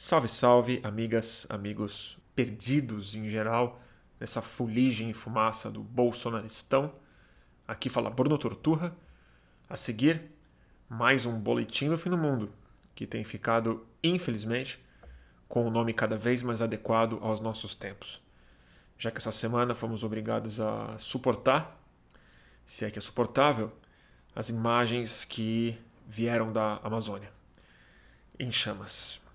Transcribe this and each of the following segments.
Salve, salve, amigas, amigos perdidos em geral, nessa fuligem e fumaça do bolsonaristão. Aqui fala Bruno Torturra. A seguir, mais um boletim do fim do mundo, que tem ficado, infelizmente, com o um nome cada vez mais adequado aos nossos tempos. Já que essa semana fomos obrigados a suportar, se é que é suportável, as imagens que vieram da Amazônia em chamas.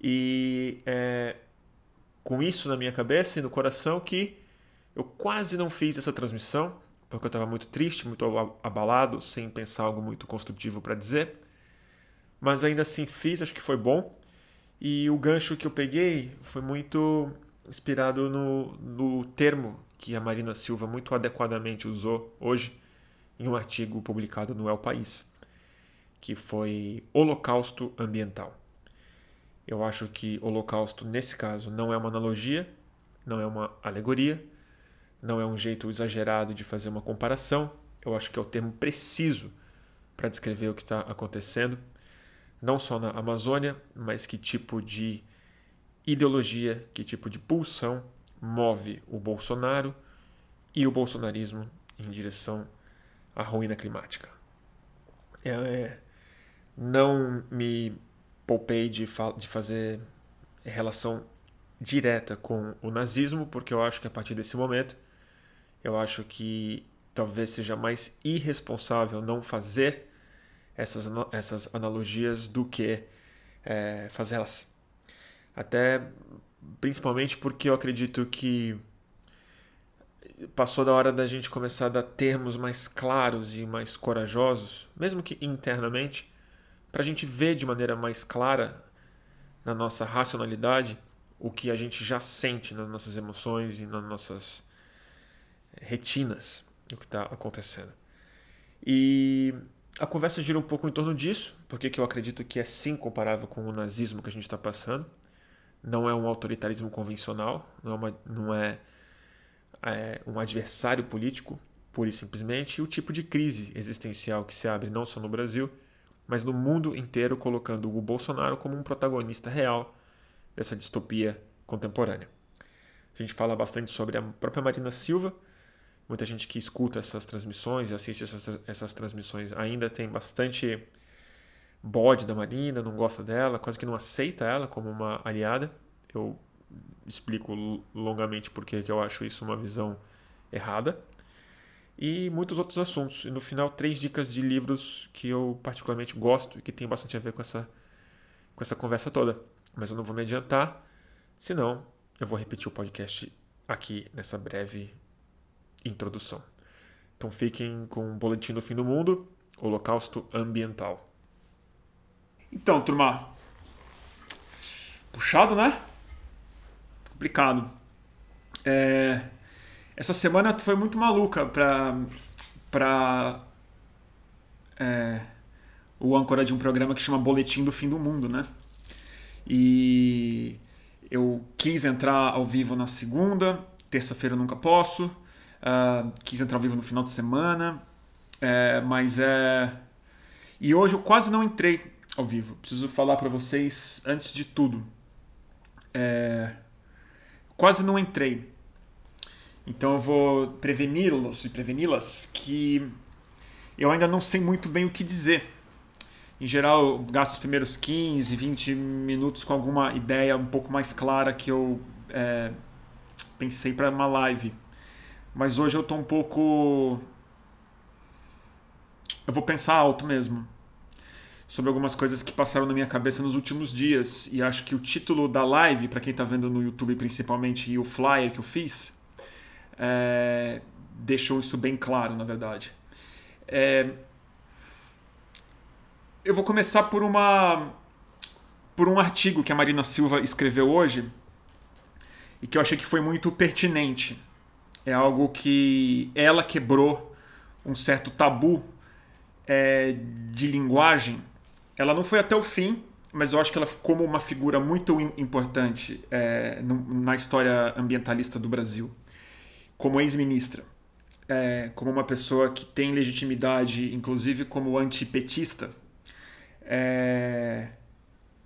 E é com isso na minha cabeça e no coração que eu quase não fiz essa transmissão, porque eu estava muito triste, muito abalado, sem pensar algo muito construtivo para dizer. Mas ainda assim fiz, acho que foi bom. E o gancho que eu peguei foi muito inspirado no, no termo que a Marina Silva muito adequadamente usou hoje em um artigo publicado no El País, que foi Holocausto Ambiental. Eu acho que Holocausto, nesse caso, não é uma analogia, não é uma alegoria, não é um jeito exagerado de fazer uma comparação. Eu acho que é o termo preciso para descrever o que está acontecendo, não só na Amazônia, mas que tipo de ideologia, que tipo de pulsão move o Bolsonaro e o bolsonarismo em direção à ruína climática. É, é, não me poupei de, fa de fazer relação direta com o nazismo, porque eu acho que a partir desse momento, eu acho que talvez seja mais irresponsável não fazer essas, essas analogias do que é, fazê-las. Até principalmente porque eu acredito que passou da hora da gente começar a dar termos mais claros e mais corajosos, mesmo que internamente, para a gente ver de maneira mais clara na nossa racionalidade o que a gente já sente nas nossas emoções e nas nossas retinas, o que está acontecendo. E a conversa gira um pouco em torno disso, porque eu acredito que é sim comparável com o nazismo que a gente está passando não é um autoritarismo convencional, não é, uma, não é, é um adversário político, pura e simplesmente, e o tipo de crise existencial que se abre não só no Brasil, mas no mundo inteiro, colocando o Bolsonaro como um protagonista real dessa distopia contemporânea. A gente fala bastante sobre a própria Marina Silva. Muita gente que escuta essas transmissões e assiste essas, essas transmissões ainda tem bastante bode da Marina, não gosta dela, quase que não aceita ela como uma aliada. Eu explico longamente porque que eu acho isso uma visão errada. E muitos outros assuntos. E no final, três dicas de livros que eu particularmente gosto e que tem bastante a ver com essa, com essa conversa toda. Mas eu não vou me adiantar, senão eu vou repetir o podcast aqui nessa breve introdução. Então fiquem com o Boletim do Fim do Mundo, Holocausto Ambiental. Então, turma. Puxado, né? Complicado. É... Essa semana foi muito maluca pra, pra é... o âncora de um programa que chama Boletim do Fim do Mundo, né? E eu quis entrar ao vivo na segunda, terça-feira nunca posso. Uh, quis entrar ao vivo no final de semana, é, mas é. E hoje eu quase não entrei ao vivo. Preciso falar para vocês antes de tudo. É... Quase não entrei. Então eu vou preveni-los e preveni-las que eu ainda não sei muito bem o que dizer. Em geral, eu gasto os primeiros 15, 20 minutos com alguma ideia um pouco mais clara que eu é, pensei para uma live. Mas hoje eu estou um pouco. Eu vou pensar alto mesmo sobre algumas coisas que passaram na minha cabeça nos últimos dias. E acho que o título da live, para quem está vendo no YouTube principalmente, e o flyer que eu fiz, é, deixou isso bem claro, na verdade. É, eu vou começar por uma por um artigo que a Marina Silva escreveu hoje e que eu achei que foi muito pertinente. É algo que ela quebrou um certo tabu é, de linguagem ela não foi até o fim, mas eu acho que ela como uma figura muito importante é, na história ambientalista do Brasil, como ex-ministra, é, como uma pessoa que tem legitimidade, inclusive como antipetista, é,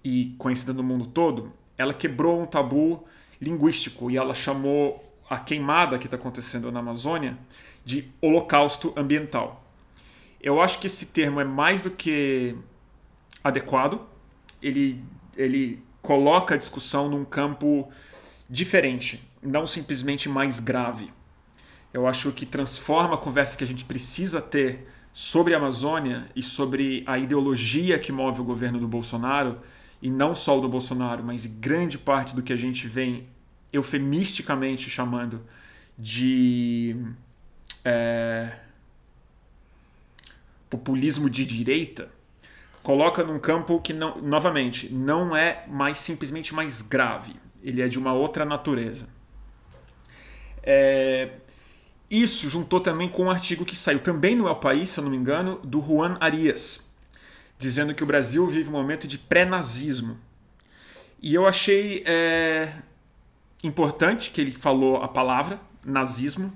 e conhecida no mundo todo, ela quebrou um tabu linguístico e ela chamou a queimada que está acontecendo na Amazônia de holocausto ambiental. Eu acho que esse termo é mais do que adequado. Ele, ele coloca a discussão num campo diferente, não simplesmente mais grave. Eu acho que transforma a conversa que a gente precisa ter sobre a Amazônia e sobre a ideologia que move o governo do Bolsonaro, e não só o do Bolsonaro, mas grande parte do que a gente vem eufemisticamente chamando de é, populismo de direita, coloca num campo que, não, novamente, não é mais simplesmente mais grave. Ele é de uma outra natureza. É, isso juntou também com um artigo que saiu também no El País, se eu não me engano, do Juan Arias, dizendo que o Brasil vive um momento de pré-nazismo. E eu achei é, importante que ele falou a palavra nazismo,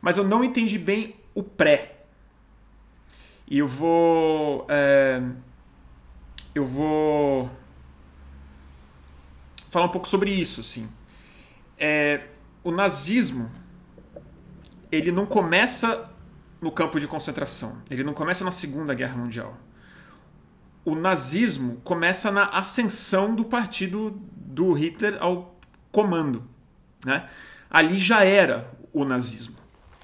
mas eu não entendi bem o pré. E eu vou. É, eu vou falar um pouco sobre isso, assim. É, o nazismo ele não começa no campo de concentração, ele não começa na Segunda Guerra Mundial. O nazismo começa na ascensão do partido do Hitler ao comando. Né? Ali já era o nazismo.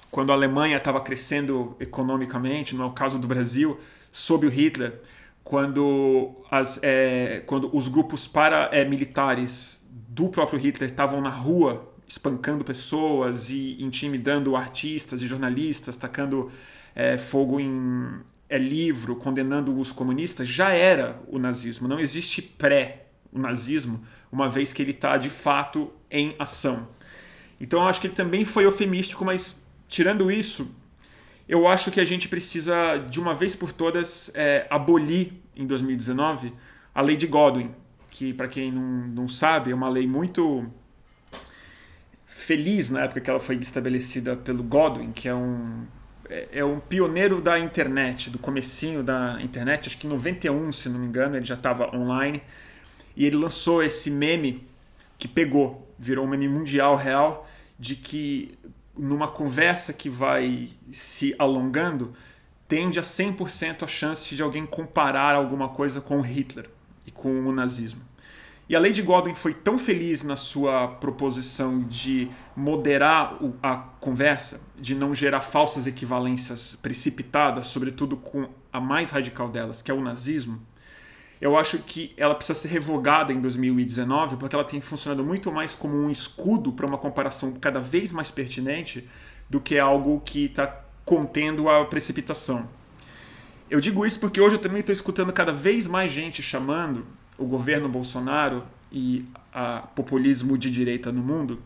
Quando a Alemanha estava crescendo economicamente, no é caso do Brasil, sob o Hitler, quando, as, é, quando os grupos paramilitares do próprio Hitler estavam na rua espancando pessoas e intimidando artistas e jornalistas, tacando é, fogo em é, livro, condenando os comunistas, já era o nazismo. Não existe pré o nazismo, uma vez que ele está de fato em ação. Então eu acho que ele também foi eufemístico, mas tirando isso, eu acho que a gente precisa de uma vez por todas é, abolir em 2019 a lei de Godwin, que para quem não, não sabe é uma lei muito feliz na época que ela foi estabelecida pelo Godwin, que é um é, é um pioneiro da internet, do comecinho da internet, acho que em 91, se não me engano, ele já estava online. E ele lançou esse meme que pegou, virou um meme mundial real, de que numa conversa que vai se alongando, tende a 100% a chance de alguém comparar alguma coisa com Hitler e com o nazismo. E a Lady Godwin foi tão feliz na sua proposição de moderar a conversa, de não gerar falsas equivalências precipitadas, sobretudo com a mais radical delas, que é o nazismo. Eu acho que ela precisa ser revogada em 2019, porque ela tem funcionado muito mais como um escudo para uma comparação cada vez mais pertinente do que algo que está contendo a precipitação. Eu digo isso porque hoje eu também estou escutando cada vez mais gente chamando o governo Bolsonaro e o populismo de direita no mundo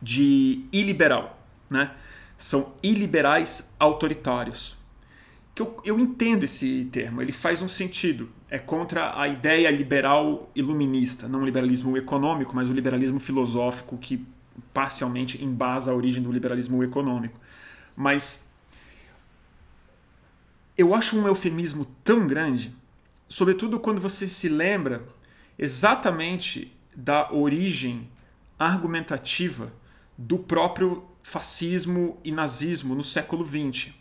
de iliberal, né? São iliberais autoritários. Que eu, eu entendo esse termo, ele faz um sentido. É contra a ideia liberal iluminista, não o liberalismo econômico, mas o liberalismo filosófico que parcialmente embasa a origem do liberalismo econômico. Mas eu acho um eufemismo tão grande sobretudo quando você se lembra exatamente da origem argumentativa do próprio fascismo e nazismo no século XX.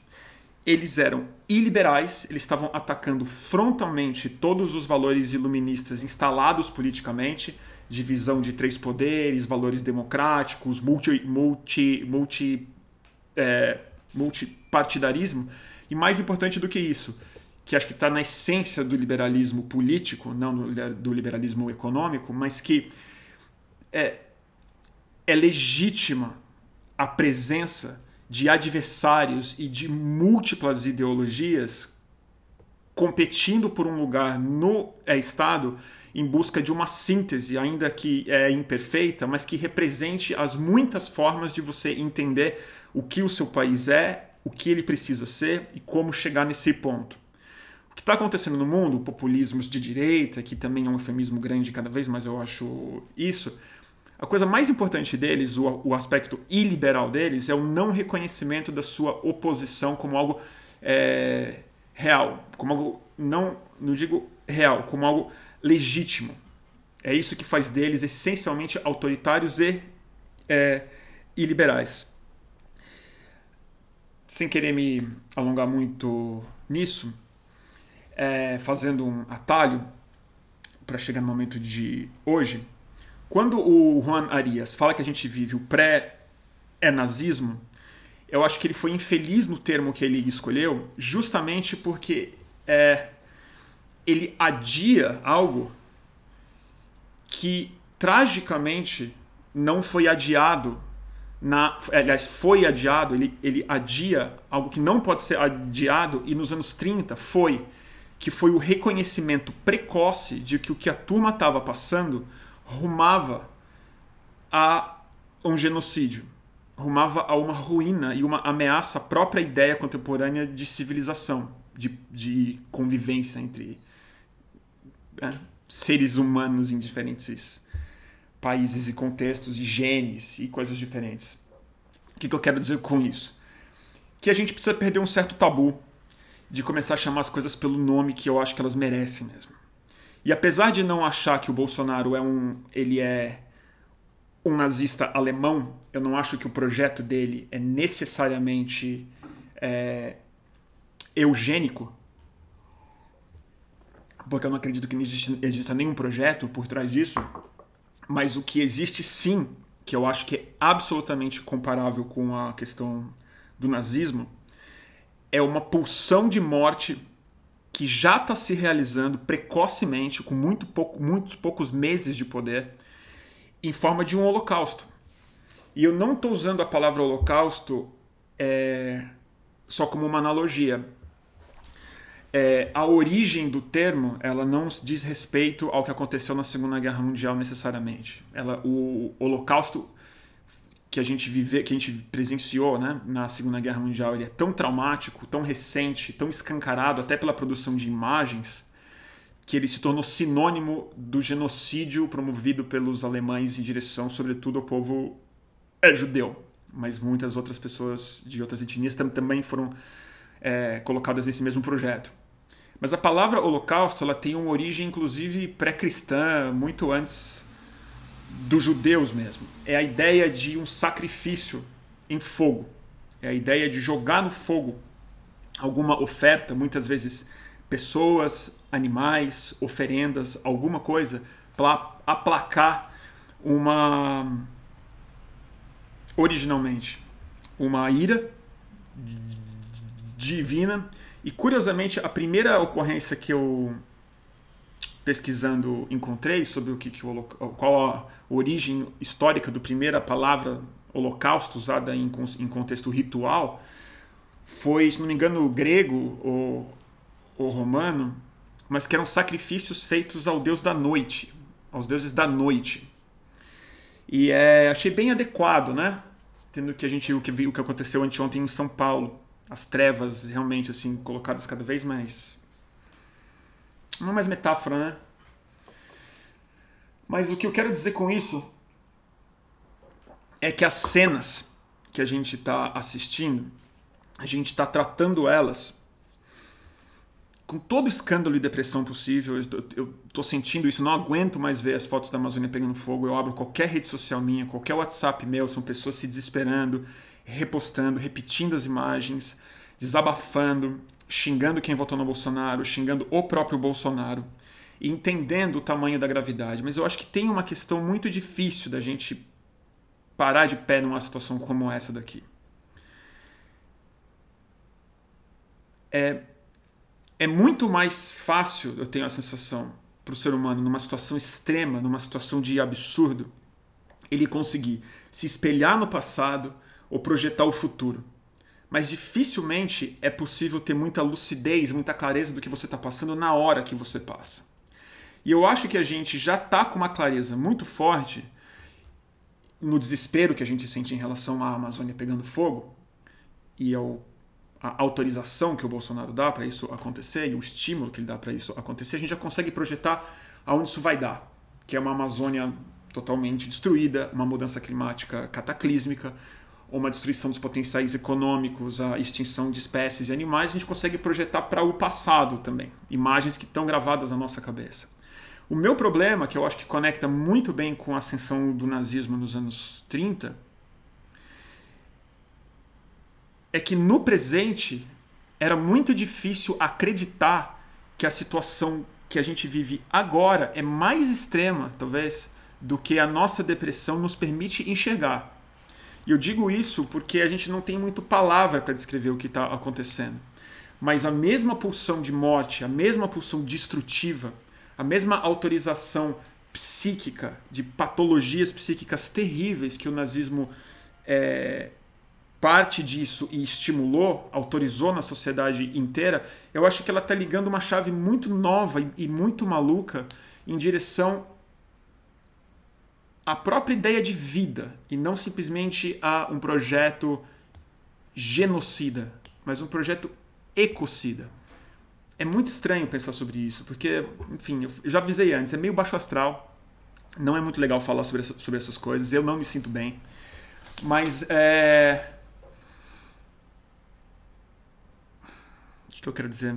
Eles eram iliberais, eles estavam atacando frontalmente todos os valores iluministas instalados politicamente, divisão de três poderes, valores democráticos, multi, multi, multi, é, multipartidarismo, e mais importante do que isso, que acho que está na essência do liberalismo político, não do liberalismo econômico, mas que é, é legítima a presença de adversários e de múltiplas ideologias competindo por um lugar no é, Estado em busca de uma síntese, ainda que é imperfeita, mas que represente as muitas formas de você entender o que o seu país é, o que ele precisa ser e como chegar nesse ponto. O que está acontecendo no mundo, populismos de direita, que também é um eufemismo grande cada vez mais eu acho isso, a coisa mais importante deles, o, o aspecto iliberal deles, é o não reconhecimento da sua oposição como algo é, real, como algo não, não digo real, como algo legítimo. É isso que faz deles essencialmente autoritários e, é, e liberais. Sem querer me alongar muito nisso, é, fazendo um atalho para chegar no momento de hoje, quando o Juan Arias fala que a gente vive o pré-nazismo, eu acho que ele foi infeliz no termo que ele escolheu, justamente porque é, ele adia algo que tragicamente não foi adiado na, aliás, foi adiado, ele, ele adia algo que não pode ser adiado, e nos anos 30 foi, que foi o reconhecimento precoce de que o que a turma estava passando rumava a um genocídio, rumava a uma ruína e uma ameaça à própria ideia contemporânea de civilização, de, de convivência entre é, seres humanos em diferentes países e contextos, e genes e coisas diferentes. O que, que eu quero dizer com isso? Que a gente precisa perder um certo tabu de começar a chamar as coisas pelo nome que eu acho que elas merecem mesmo. E apesar de não achar que o Bolsonaro é um, ele é um nazista alemão, eu não acho que o projeto dele é necessariamente é, eugênico, porque eu não acredito que exista nenhum projeto por trás disso. Mas o que existe sim, que eu acho que é absolutamente comparável com a questão do nazismo, é uma pulsão de morte que já está se realizando precocemente, com muito pouco, muitos poucos meses de poder, em forma de um holocausto. E eu não estou usando a palavra holocausto é, só como uma analogia é, a origem do termo ela não diz respeito ao que aconteceu na Segunda Guerra Mundial necessariamente. Ela, o Holocausto que a gente vive, que a gente presenciou, né, na Segunda Guerra Mundial, ele é tão traumático, tão recente, tão escancarado até pela produção de imagens, que ele se tornou sinônimo do genocídio promovido pelos alemães em direção, sobretudo, ao povo é, judeu. Mas muitas outras pessoas de outras etnias também foram é, colocadas nesse mesmo projeto. Mas a palavra holocausto ela tem uma origem, inclusive, pré-cristã, muito antes dos judeus mesmo. É a ideia de um sacrifício em fogo. É a ideia de jogar no fogo alguma oferta, muitas vezes pessoas, animais, oferendas, alguma coisa, para aplacar uma. originalmente, uma ira divina e curiosamente, a primeira ocorrência que eu pesquisando encontrei sobre o que, que o, qual a origem histórica do primeira palavra holocausto usada em, em contexto ritual foi, se não me engano, grego ou, ou romano, mas que eram sacrifícios feitos ao deus da noite, aos deuses da noite. E é, achei bem adequado, né? Tendo que a gente o que viu o que aconteceu anteontem em São Paulo as trevas realmente assim colocadas cada vez mais não é mais metáfora, né? Mas o que eu quero dizer com isso é que as cenas que a gente está assistindo, a gente está tratando elas com todo escândalo e depressão possível. Eu estou sentindo isso, não aguento mais ver as fotos da Amazônia pegando fogo. Eu abro qualquer rede social minha, qualquer WhatsApp meu, são pessoas se desesperando repostando, repetindo as imagens, desabafando, xingando quem votou no Bolsonaro, xingando o próprio Bolsonaro, e entendendo o tamanho da gravidade. Mas eu acho que tem uma questão muito difícil da gente parar de pé numa situação como essa daqui. É, é muito mais fácil, eu tenho a sensação, para o ser humano, numa situação extrema, numa situação de absurdo, ele conseguir se espelhar no passado, ou projetar o futuro. Mas dificilmente é possível ter muita lucidez, muita clareza do que você está passando na hora que você passa. E eu acho que a gente já está com uma clareza muito forte no desespero que a gente sente em relação à Amazônia pegando fogo e ao, a autorização que o Bolsonaro dá para isso acontecer e o estímulo que ele dá para isso acontecer, a gente já consegue projetar aonde isso vai dar, que é uma Amazônia totalmente destruída, uma mudança climática cataclísmica, uma destruição dos potenciais econômicos, a extinção de espécies e animais, a gente consegue projetar para o passado também, imagens que estão gravadas na nossa cabeça. O meu problema, que eu acho que conecta muito bem com a ascensão do nazismo nos anos 30, é que no presente era muito difícil acreditar que a situação que a gente vive agora é mais extrema, talvez, do que a nossa depressão nos permite enxergar. E eu digo isso porque a gente não tem muito palavra para descrever o que está acontecendo. Mas a mesma pulsão de morte, a mesma pulsão destrutiva, a mesma autorização psíquica de patologias psíquicas terríveis que o nazismo é, parte disso e estimulou, autorizou na sociedade inteira, eu acho que ela está ligando uma chave muito nova e, e muito maluca em direção à própria ideia de vida e não simplesmente a um projeto genocida, mas um projeto ecocida. É muito estranho pensar sobre isso, porque, enfim, eu já avisei antes, é meio baixo astral, não é muito legal falar sobre, essa, sobre essas coisas, eu não me sinto bem. Mas é. O que eu quero dizer?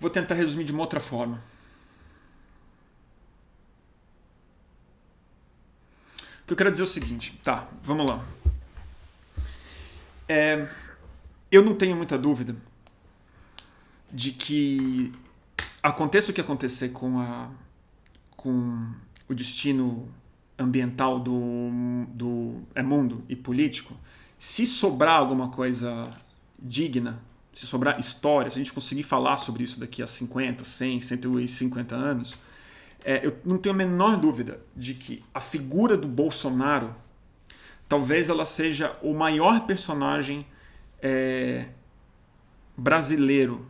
Vou tentar resumir de uma outra forma. O que eu quero dizer é o seguinte, tá, vamos lá. É, eu não tenho muita dúvida de que aconteça o que acontecer com, a, com o destino ambiental do, do é mundo e político, se sobrar alguma coisa digna, se sobrar história, se a gente conseguir falar sobre isso daqui a 50, 100, 150 anos, é, eu não tenho a menor dúvida de que a figura do Bolsonaro talvez ela seja o maior personagem é, brasileiro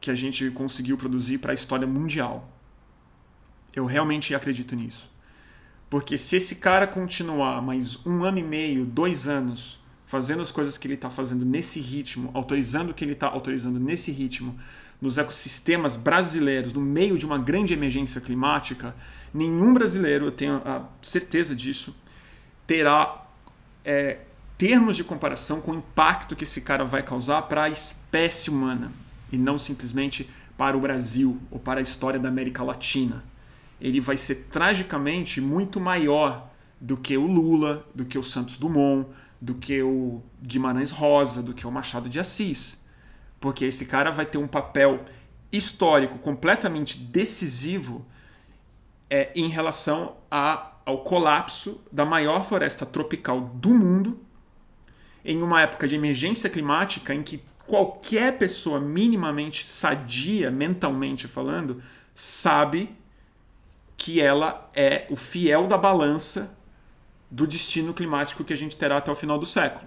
que a gente conseguiu produzir para a história mundial. Eu realmente acredito nisso. Porque se esse cara continuar mais um ano e meio, dois anos, fazendo as coisas que ele está fazendo nesse ritmo, autorizando o que ele está autorizando nesse ritmo, nos ecossistemas brasileiros, no meio de uma grande emergência climática, nenhum brasileiro, eu tenho a certeza disso, terá é, termos de comparação com o impacto que esse cara vai causar para a espécie humana e não simplesmente para o Brasil ou para a história da América Latina. Ele vai ser tragicamente muito maior do que o Lula, do que o Santos Dumont, do que o Guimarães Rosa, do que o Machado de Assis. Porque esse cara vai ter um papel histórico completamente decisivo é, em relação a ao colapso da maior floresta tropical do mundo em uma época de emergência climática em que qualquer pessoa minimamente sadia, mentalmente falando, sabe que ela é o fiel da balança do destino climático que a gente terá até o final do século.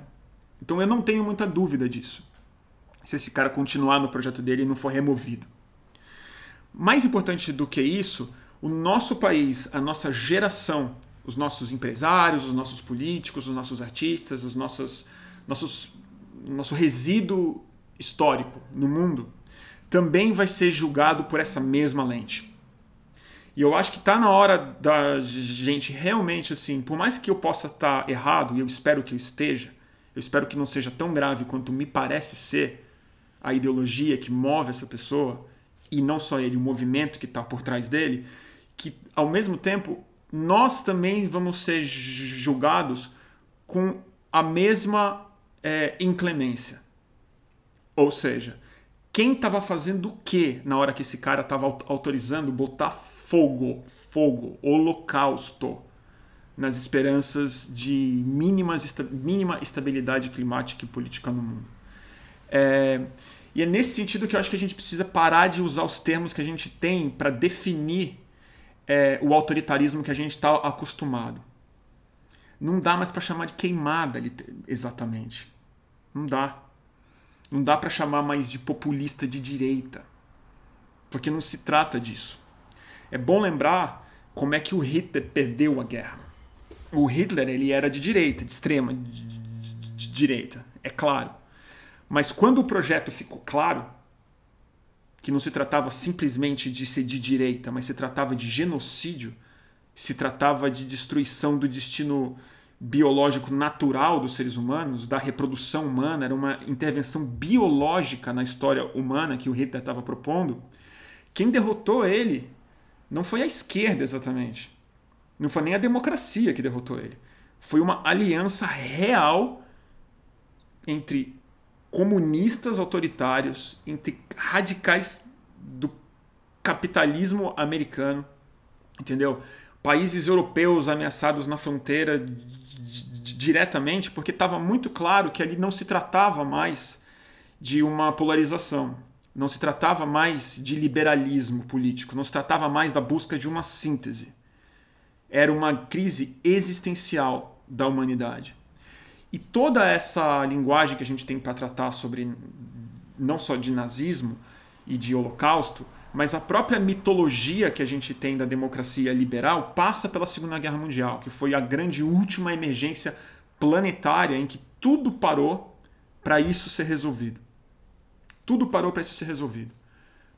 Então eu não tenho muita dúvida disso. Se esse cara continuar no projeto dele e não for removido. Mais importante do que isso, o nosso país, a nossa geração, os nossos empresários, os nossos políticos, os nossos artistas, os nossos, nossos nosso resíduo histórico no mundo também vai ser julgado por essa mesma lente. E eu acho que está na hora da gente realmente assim, por mais que eu possa estar tá errado e eu espero que eu esteja, eu espero que não seja tão grave quanto me parece ser a ideologia que move essa pessoa e não só ele, o movimento que está por trás dele, que ao mesmo tempo nós também vamos ser julgados com a mesma é, inclemência. Ou seja, quem estava fazendo o que na hora que esse cara estava autorizando botar fogo, fogo, holocausto nas esperanças de mínimas, mínima estabilidade climática e política no mundo. É, e é nesse sentido que eu acho que a gente precisa parar de usar os termos que a gente tem para definir é, o autoritarismo que a gente está acostumado. Não dá mais para chamar de queimada exatamente. Não dá. Não dá para chamar mais de populista de direita. Porque não se trata disso. É bom lembrar como é que o Hitler perdeu a guerra. O Hitler ele era de direita, de extrema de, de, de direita, é claro. Mas quando o projeto ficou claro, que não se tratava simplesmente de ser de direita, mas se tratava de genocídio, se tratava de destruição do destino biológico natural dos seres humanos, da reprodução humana, era uma intervenção biológica na história humana que o Hitler estava propondo, quem derrotou ele não foi a esquerda exatamente. Não foi nem a democracia que derrotou ele. Foi uma aliança real entre comunistas autoritários, entre radicais do capitalismo americano, entendeu? Países europeus ameaçados na fronteira diretamente, porque estava muito claro que ali não se tratava mais de uma polarização, não se tratava mais de liberalismo político, não se tratava mais da busca de uma síntese. Era uma crise existencial da humanidade. E toda essa linguagem que a gente tem para tratar sobre não só de nazismo e de holocausto, mas a própria mitologia que a gente tem da democracia liberal passa pela Segunda Guerra Mundial, que foi a grande última emergência planetária em que tudo parou para isso ser resolvido. Tudo parou para isso ser resolvido.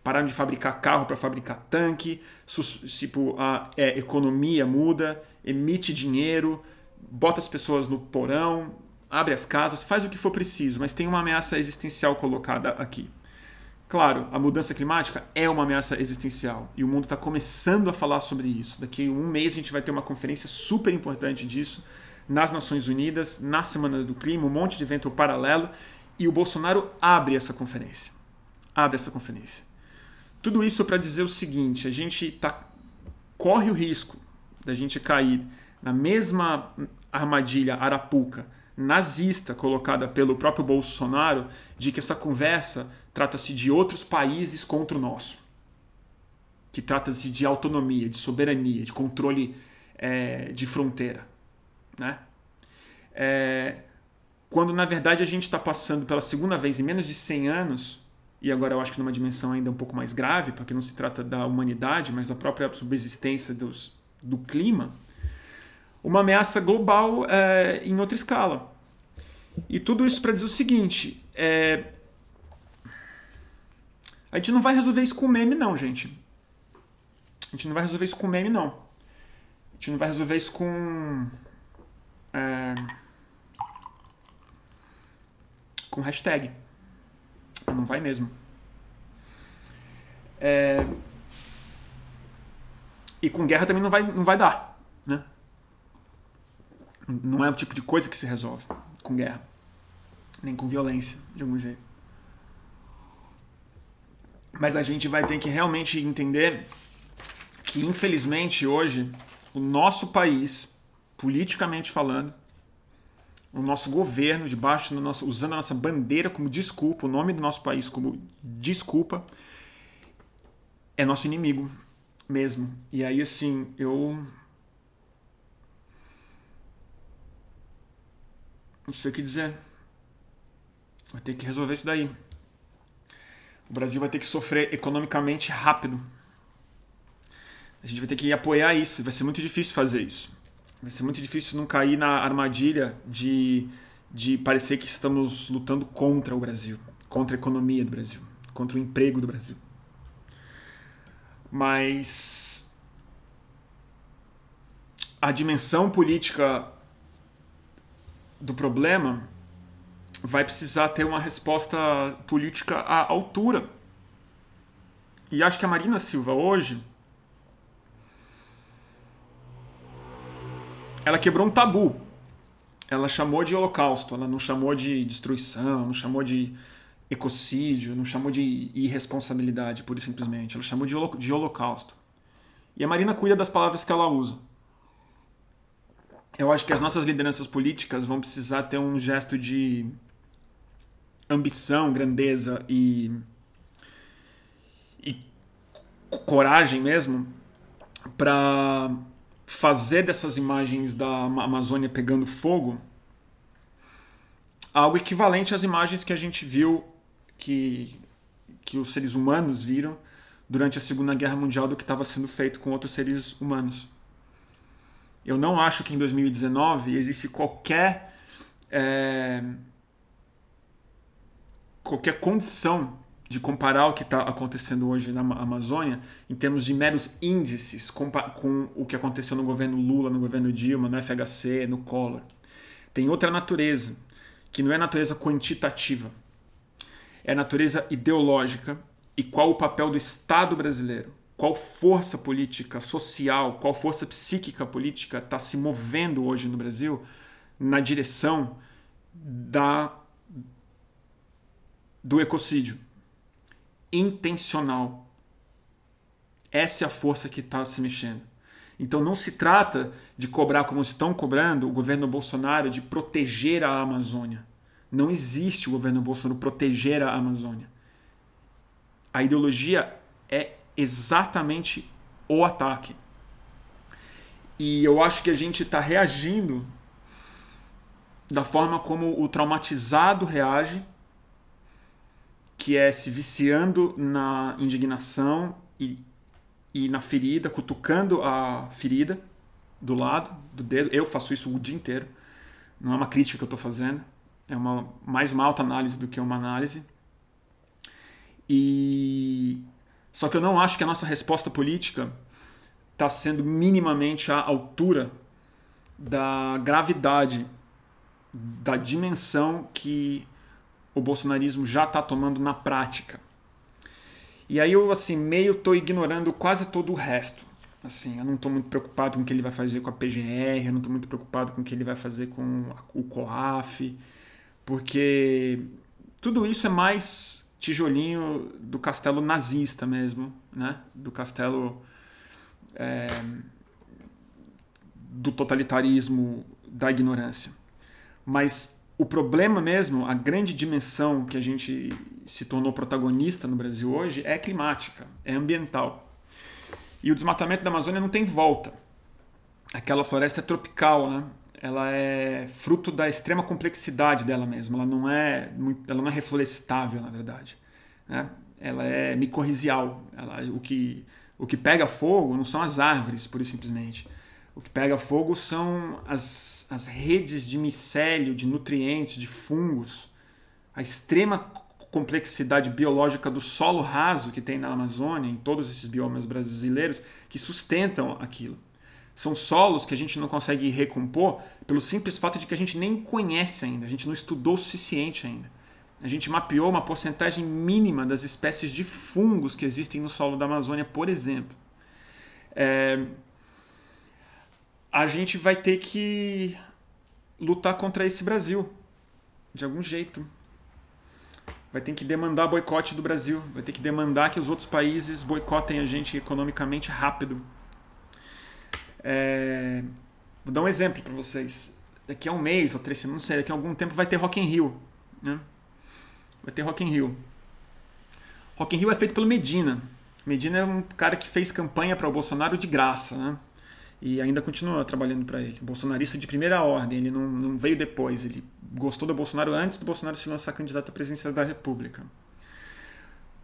Pararam de fabricar carro para fabricar tanque, tipo, a é, economia muda, emite dinheiro, bota as pessoas no porão, abre as casas, faz o que for preciso, mas tem uma ameaça existencial colocada aqui. Claro, a mudança climática é uma ameaça existencial e o mundo está começando a falar sobre isso. Daqui a um mês a gente vai ter uma conferência super importante disso nas Nações Unidas, na Semana do Clima, um monte de evento paralelo e o Bolsonaro abre essa conferência. Abre essa conferência. Tudo isso para dizer o seguinte: a gente tá, corre o risco da gente cair na mesma armadilha arapuca nazista colocada pelo próprio Bolsonaro de que essa conversa trata-se de outros países contra o nosso. Que trata-se de autonomia, de soberania, de controle é, de fronteira. Né? É, quando na verdade a gente está passando pela segunda vez em menos de 100 anos, e agora eu acho que numa dimensão ainda um pouco mais grave, porque não se trata da humanidade, mas da própria subsistência dos, do clima, uma ameaça global é, em outra escala. E tudo isso para dizer o seguinte: é, a gente não vai resolver isso com meme, não, gente. A gente não vai resolver isso com meme, não. A gente não vai resolver isso com. É, com hashtag. Não vai mesmo. É, e com guerra também não vai, não vai dar. Né? Não é o tipo de coisa que se resolve com guerra. Nem com violência, de algum jeito. Mas a gente vai ter que realmente entender que, infelizmente, hoje, o nosso país, politicamente falando, o nosso governo, debaixo do nosso, usando a nossa bandeira como desculpa, o nome do nosso país como desculpa, é nosso inimigo mesmo. E aí, assim, eu. Não sei o que dizer. Vai ter que resolver isso daí. O Brasil vai ter que sofrer economicamente rápido. A gente vai ter que apoiar isso. Vai ser muito difícil fazer isso. Vai ser muito difícil não cair na armadilha de, de parecer que estamos lutando contra o Brasil, contra a economia do Brasil, contra o emprego do Brasil. Mas a dimensão política do problema vai precisar ter uma resposta política à altura. E acho que a Marina Silva hoje ela quebrou um tabu. Ela chamou de holocausto, ela não chamou de destruição, não chamou de ecocídio, não chamou de irresponsabilidade, pura e simplesmente. Ela chamou de, holocausto. E a Marina cuida das palavras que ela usa. Eu acho que as nossas lideranças políticas vão precisar ter um gesto de ambição, grandeza e, e coragem mesmo para fazer dessas imagens da Amazônia pegando fogo algo equivalente às imagens que a gente viu que, que os seres humanos viram durante a Segunda Guerra Mundial do que estava sendo feito com outros seres humanos. Eu não acho que em 2019 existe qualquer é, qualquer condição de comparar o que está acontecendo hoje na Amazônia em termos de meros índices com o que aconteceu no governo Lula, no governo Dilma, no FHC, no Collor. Tem outra natureza, que não é natureza quantitativa, é natureza ideológica e qual o papel do Estado brasileiro, qual força política, social, qual força psíquica política está se movendo hoje no Brasil na direção da do ecocídio intencional. Essa é a força que está se mexendo. Então não se trata de cobrar como estão cobrando o governo Bolsonaro de proteger a Amazônia. Não existe o governo Bolsonaro proteger a Amazônia. A ideologia é exatamente o ataque. E eu acho que a gente está reagindo da forma como o traumatizado reage que é se viciando na indignação e, e na ferida, cutucando a ferida do lado do dedo. Eu faço isso o dia inteiro. Não é uma crítica que eu estou fazendo. É uma, mais uma autoanálise do que uma análise. E só que eu não acho que a nossa resposta política está sendo minimamente à altura da gravidade, da dimensão que o bolsonarismo já está tomando na prática. E aí eu assim meio tô ignorando quase todo o resto. Assim, eu não estou muito preocupado com o que ele vai fazer com a PGR, eu não estou muito preocupado com o que ele vai fazer com o COAF, porque tudo isso é mais tijolinho do castelo nazista mesmo, né? Do castelo é, do totalitarismo, da ignorância. Mas o problema mesmo, a grande dimensão que a gente se tornou protagonista no Brasil hoje é climática, é ambiental. E o desmatamento da Amazônia não tem volta. Aquela floresta é tropical, né? Ela é fruto da extrema complexidade dela mesma. Ela não é, ela não é reflorestável, na verdade. Né? Ela é micorrizial. Ela, o, que, o que pega fogo não são as árvores, pura e simplesmente o que pega fogo são as, as redes de micélio, de nutrientes, de fungos, a extrema complexidade biológica do solo raso que tem na Amazônia, em todos esses biomas brasileiros, que sustentam aquilo. São solos que a gente não consegue recompor pelo simples fato de que a gente nem conhece ainda, a gente não estudou o suficiente ainda. A gente mapeou uma porcentagem mínima das espécies de fungos que existem no solo da Amazônia, por exemplo. É, a gente vai ter que lutar contra esse Brasil, de algum jeito. Vai ter que demandar boicote do Brasil, vai ter que demandar que os outros países boicotem a gente economicamente rápido. É... Vou dar um exemplo para vocês. Daqui a um mês ou três semanas, não sei, daqui a algum tempo vai ter Rock in Rio. Né? Vai ter Rock in Rio. Rock in Rio é feito pelo Medina. Medina é um cara que fez campanha para o Bolsonaro de graça, né? E ainda continua trabalhando para ele. Bolsonarista de primeira ordem, ele não, não, veio depois, ele gostou do Bolsonaro antes do Bolsonaro se lançar candidato à presidência da República.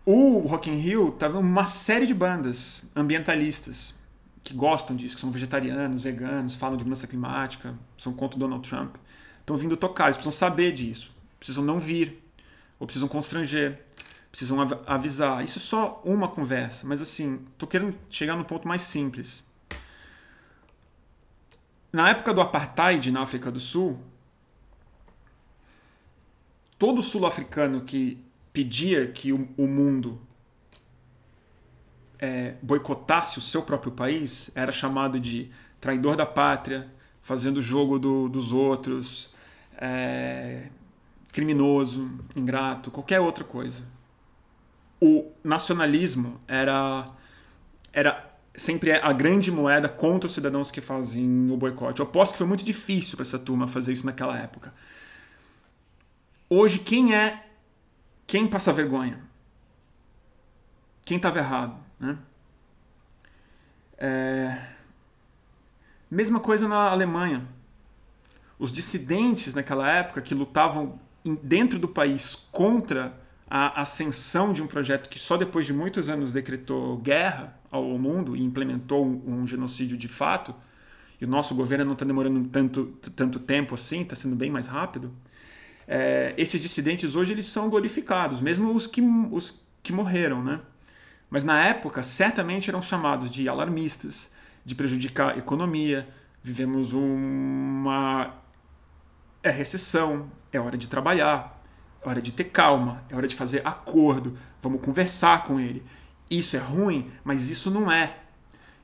O Rock in Rio tava uma série de bandas ambientalistas que gostam disso, que são vegetarianos, veganos, falam de mudança climática, são contra o Donald Trump. Estão vindo tocar, eles precisam saber disso, precisam não vir, ou precisam constranger, precisam avisar. Isso é só uma conversa, mas assim, tô querendo chegar no ponto mais simples na época do apartheid na África do Sul, todo sul-africano que pedia que o, o mundo é, boicotasse o seu próprio país era chamado de traidor da pátria, fazendo jogo do, dos outros, é, criminoso, ingrato, qualquer outra coisa. O nacionalismo era, era sempre é a grande moeda contra os cidadãos que fazem o boicote. Eu aposto que foi muito difícil para essa turma fazer isso naquela época. Hoje, quem é quem passa vergonha? Quem estava errado? Né? É... Mesma coisa na Alemanha. Os dissidentes naquela época que lutavam dentro do país contra a ascensão de um projeto que só depois de muitos anos decretou guerra ao mundo e implementou um, um genocídio de fato, e o nosso governo não está demorando tanto, tanto tempo assim, está sendo bem mais rápido, é, esses dissidentes hoje eles são glorificados, mesmo os que, os que morreram, né? Mas na época, certamente eram chamados de alarmistas, de prejudicar a economia. Vivemos uma é recessão, é hora de trabalhar, hora de ter calma, é hora de fazer acordo, vamos conversar com ele. Isso é ruim, mas isso não é.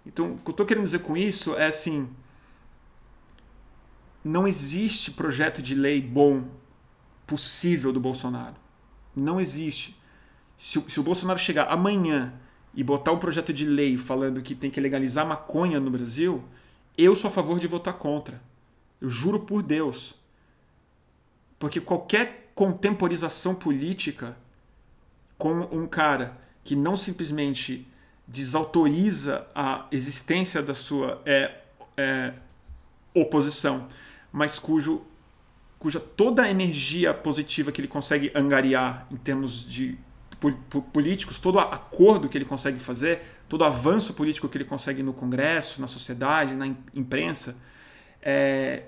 Então, o que eu estou querendo dizer com isso é assim: não existe projeto de lei bom possível do Bolsonaro. Não existe. Se se o Bolsonaro chegar amanhã e botar um projeto de lei falando que tem que legalizar maconha no Brasil, eu sou a favor de votar contra. Eu juro por Deus. Porque qualquer contemporização política com um cara que não simplesmente desautoriza a existência da sua é, é, oposição, mas cujo, cuja toda a energia positiva que ele consegue angariar em termos de políticos, todo acordo que ele consegue fazer, todo avanço político que ele consegue no Congresso, na sociedade, na imprensa, é,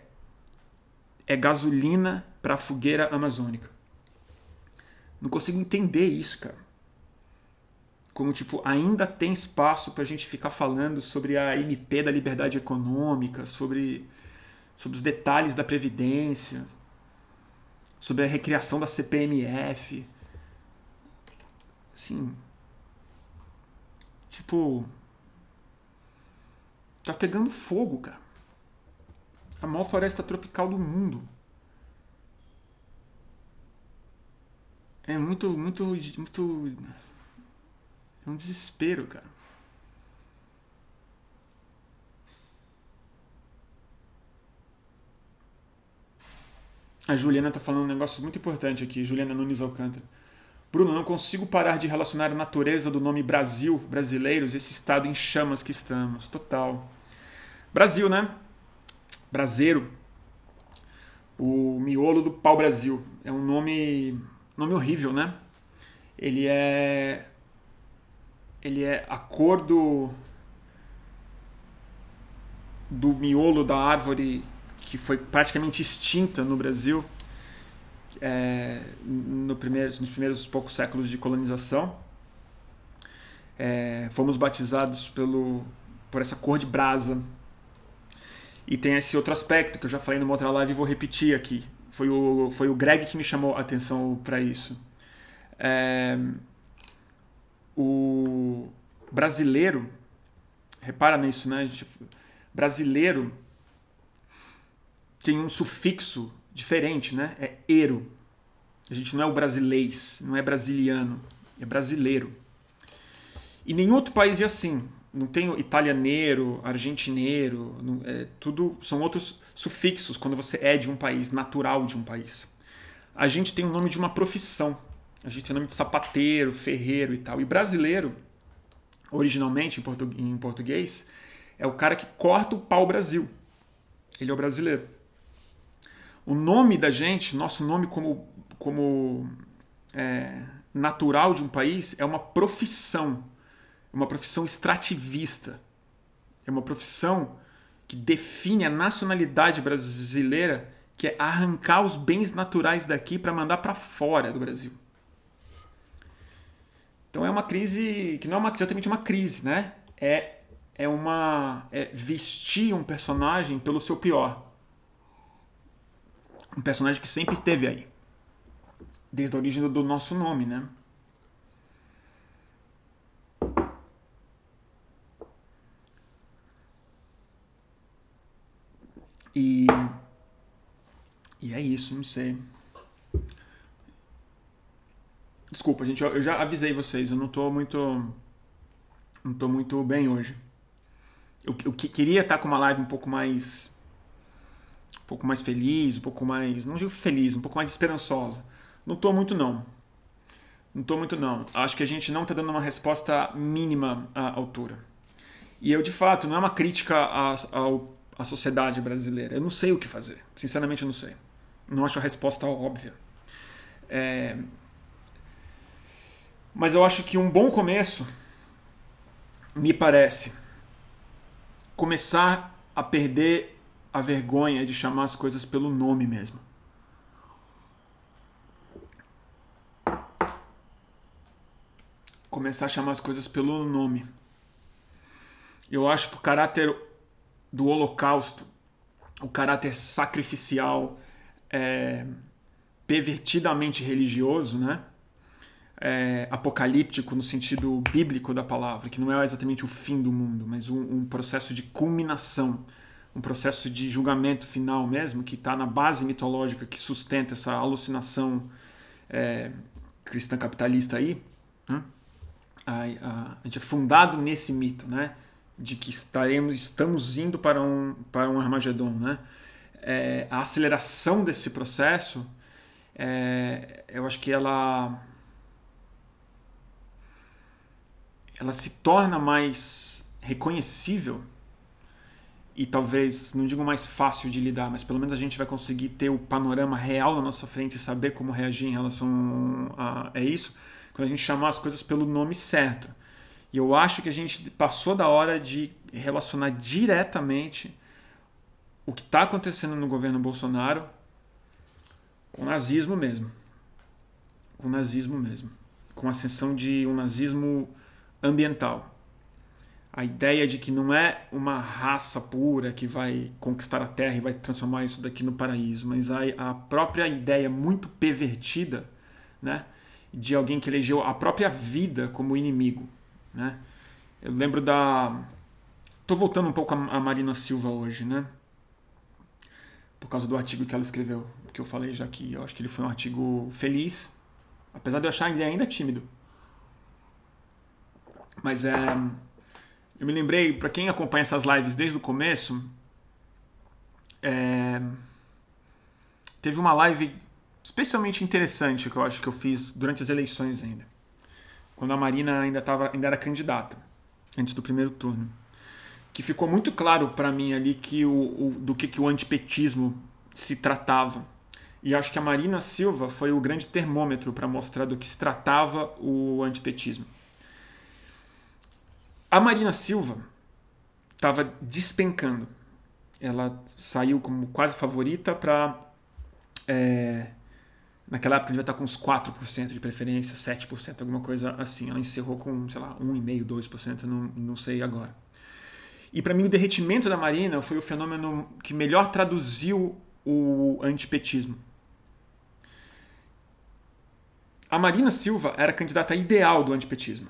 é gasolina para a fogueira amazônica. Não consigo entender isso, cara. Como, tipo, ainda tem espaço para a gente ficar falando sobre a MP da liberdade econômica, sobre, sobre os detalhes da Previdência, sobre a recriação da CPMF Assim. Tipo. Tá pegando fogo, cara. A maior floresta tropical do mundo. É muito, muito, muito. É um desespero, cara. A Juliana tá falando um negócio muito importante aqui, Juliana Nunes Alcântara. Bruno, não consigo parar de relacionar a natureza do nome Brasil, brasileiros, esse estado em chamas que estamos. Total. Brasil, né? Brasileiro. O miolo do pau-brasil. É um nome, nome horrível, né? Ele é. Ele é a cor do. miolo da árvore que foi praticamente extinta no Brasil é, no primeiros, nos primeiros poucos séculos de colonização. É, fomos batizados pelo, por essa cor de brasa. E tem esse outro aspecto que eu já falei numa outra live e vou repetir aqui. Foi o, foi o Greg que me chamou a atenção para isso. É, o brasileiro, repara nisso, né? Brasileiro tem um sufixo diferente, né? É ero. A gente não é o brasilês, não é brasiliano, é brasileiro. E nenhum outro país é assim. Não tem italianeiro, argentineiro, é, tudo são outros sufixos quando você é de um país, natural de um país. A gente tem o nome de uma profissão. A gente tem o nome de sapateiro, ferreiro e tal. E brasileiro, originalmente em, portu em português, é o cara que corta o pau-brasil. Ele é o brasileiro. O nome da gente, nosso nome como, como é, natural de um país, é uma profissão. É uma profissão extrativista. É uma profissão que define a nacionalidade brasileira, que é arrancar os bens naturais daqui para mandar para fora do Brasil. Então é uma crise que não é uma, exatamente uma crise, né? É, é uma é vestir um personagem pelo seu pior um personagem que sempre esteve aí. Desde a origem do nosso nome, né? E. E é isso, não sei. Desculpa, gente, eu já avisei vocês, eu não tô muito. Não tô muito bem hoje. Eu, eu queria estar com uma live um pouco mais um pouco mais feliz, um pouco mais, não digo feliz, um pouco mais esperançosa. Não estou muito não. Não estou muito não. Acho que a gente não está dando uma resposta mínima à altura. E eu de fato não é uma crítica à, à sociedade brasileira. Eu não sei o que fazer. Sinceramente eu não sei. Não acho a resposta óbvia. É... Mas eu acho que um bom começo, me parece, começar a perder a vergonha de chamar as coisas pelo nome mesmo. começar a chamar as coisas pelo nome. Eu acho que o caráter do Holocausto, o caráter sacrificial, é, pervertidamente religioso, né? É, apocalíptico no sentido bíblico da palavra, que não é exatamente o fim do mundo, mas um, um processo de culminação, um processo de julgamento final mesmo, que está na base mitológica que sustenta essa alucinação é, cristã capitalista aí. Né? A, a, a, gente é fundado nesse mito, né? De que estaremos, estamos indo para um, para um Armagedon, né? É, a aceleração desse processo, é, eu acho que ela ela se torna mais reconhecível e talvez, não digo mais fácil de lidar, mas pelo menos a gente vai conseguir ter o panorama real na nossa frente e saber como reagir em relação a, a isso, quando a gente chamar as coisas pelo nome certo. E eu acho que a gente passou da hora de relacionar diretamente o que está acontecendo no governo Bolsonaro com o nazismo mesmo. Com o nazismo mesmo. Com a ascensão de um nazismo ambiental. A ideia de que não é uma raça pura que vai conquistar a Terra e vai transformar isso daqui no paraíso, mas a, a própria ideia muito pervertida né, de alguém que elegeu a própria vida como inimigo. Né? Eu lembro da. Estou voltando um pouco a Marina Silva hoje, né? Por causa do artigo que ela escreveu, que eu falei já que eu acho que ele foi um artigo feliz, apesar de eu achar ele ainda tímido. Mas é. Eu me lembrei, para quem acompanha essas lives desde o começo, é, teve uma live especialmente interessante que eu acho que eu fiz durante as eleições ainda quando a Marina ainda, tava, ainda era candidata, antes do primeiro turno. Que ficou muito claro para mim ali que o, o, do que, que o antipetismo se tratava. E acho que a Marina Silva foi o grande termômetro para mostrar do que se tratava o antipetismo. A Marina Silva estava despencando. Ela saiu como quase favorita para é, Naquela época devia estar com uns 4% de preferência, 7%, alguma coisa assim. Ela encerrou com, sei lá, 1,5%, 2%, não, não sei agora. E para mim o derretimento da Marina foi o fenômeno que melhor traduziu o antipetismo. A Marina Silva era a candidata ideal do antipetismo.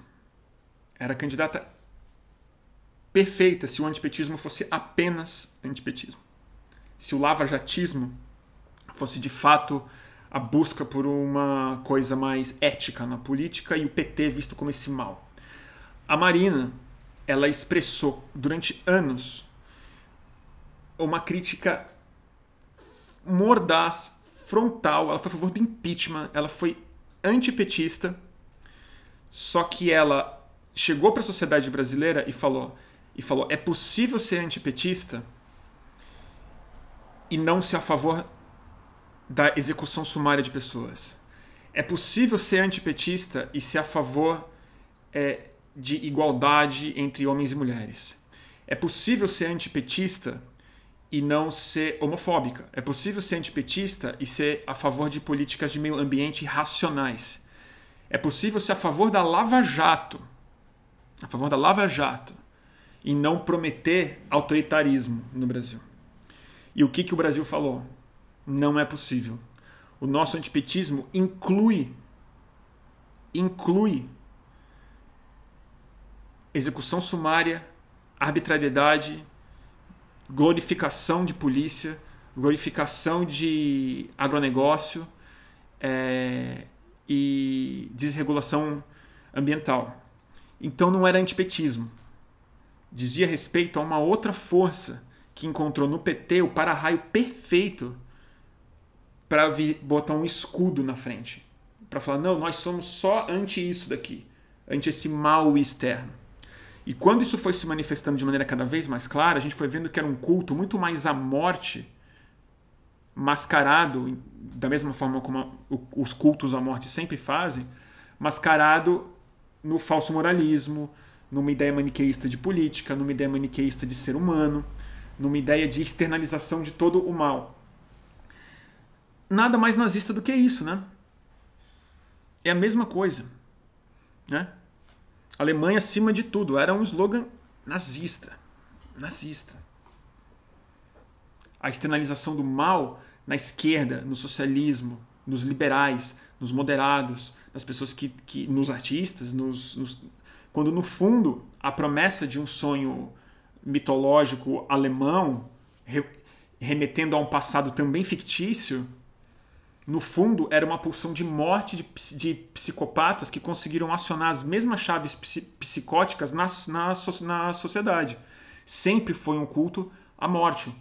Era a candidata perfeita se o antipetismo fosse apenas antipetismo. Se o lavajatismo fosse de fato a busca por uma coisa mais ética na política e o PT visto como esse mal. A Marina, ela expressou durante anos uma crítica mordaz, frontal, ela foi a favor do impeachment, ela foi antipetista, só que ela chegou para a sociedade brasileira e falou e falou: "É possível ser antipetista e não ser a favor da execução sumária de pessoas. É possível ser antipetista e ser a favor é, de igualdade entre homens e mulheres. É possível ser antipetista e não ser homofóbica. É possível ser antipetista e ser a favor de políticas de meio ambiente racionais. É possível ser a favor da Lava Jato, a favor da Lava Jato, e não prometer autoritarismo no Brasil. E o que, que o Brasil falou? Não é possível. O nosso antipetismo inclui inclui execução sumária, arbitrariedade, glorificação de polícia, glorificação de agronegócio é, e desregulação ambiental. Então não era antipetismo. Dizia respeito a uma outra força que encontrou no PT o para-raio perfeito para botar um escudo na frente. Para falar, não, nós somos só anti isso daqui, anti esse mal externo. E quando isso foi se manifestando de maneira cada vez mais clara, a gente foi vendo que era um culto muito mais à morte, mascarado, da mesma forma como os cultos à morte sempre fazem, mascarado no falso moralismo, numa ideia maniqueísta de política, numa ideia maniqueísta de ser humano, numa ideia de externalização de todo o mal nada mais nazista do que isso, né? É a mesma coisa, né? Alemanha acima de tudo. Era um slogan nazista. Nazista. A externalização do mal na esquerda, no socialismo, nos liberais, nos moderados, nas pessoas que, que nos artistas, nos, nos, quando no fundo a promessa de um sonho mitológico alemão, re, remetendo a um passado também fictício, no fundo era uma pulsão de morte de, de psicopatas que conseguiram acionar as mesmas chaves psicóticas na, na, na sociedade. Sempre foi um culto à morte.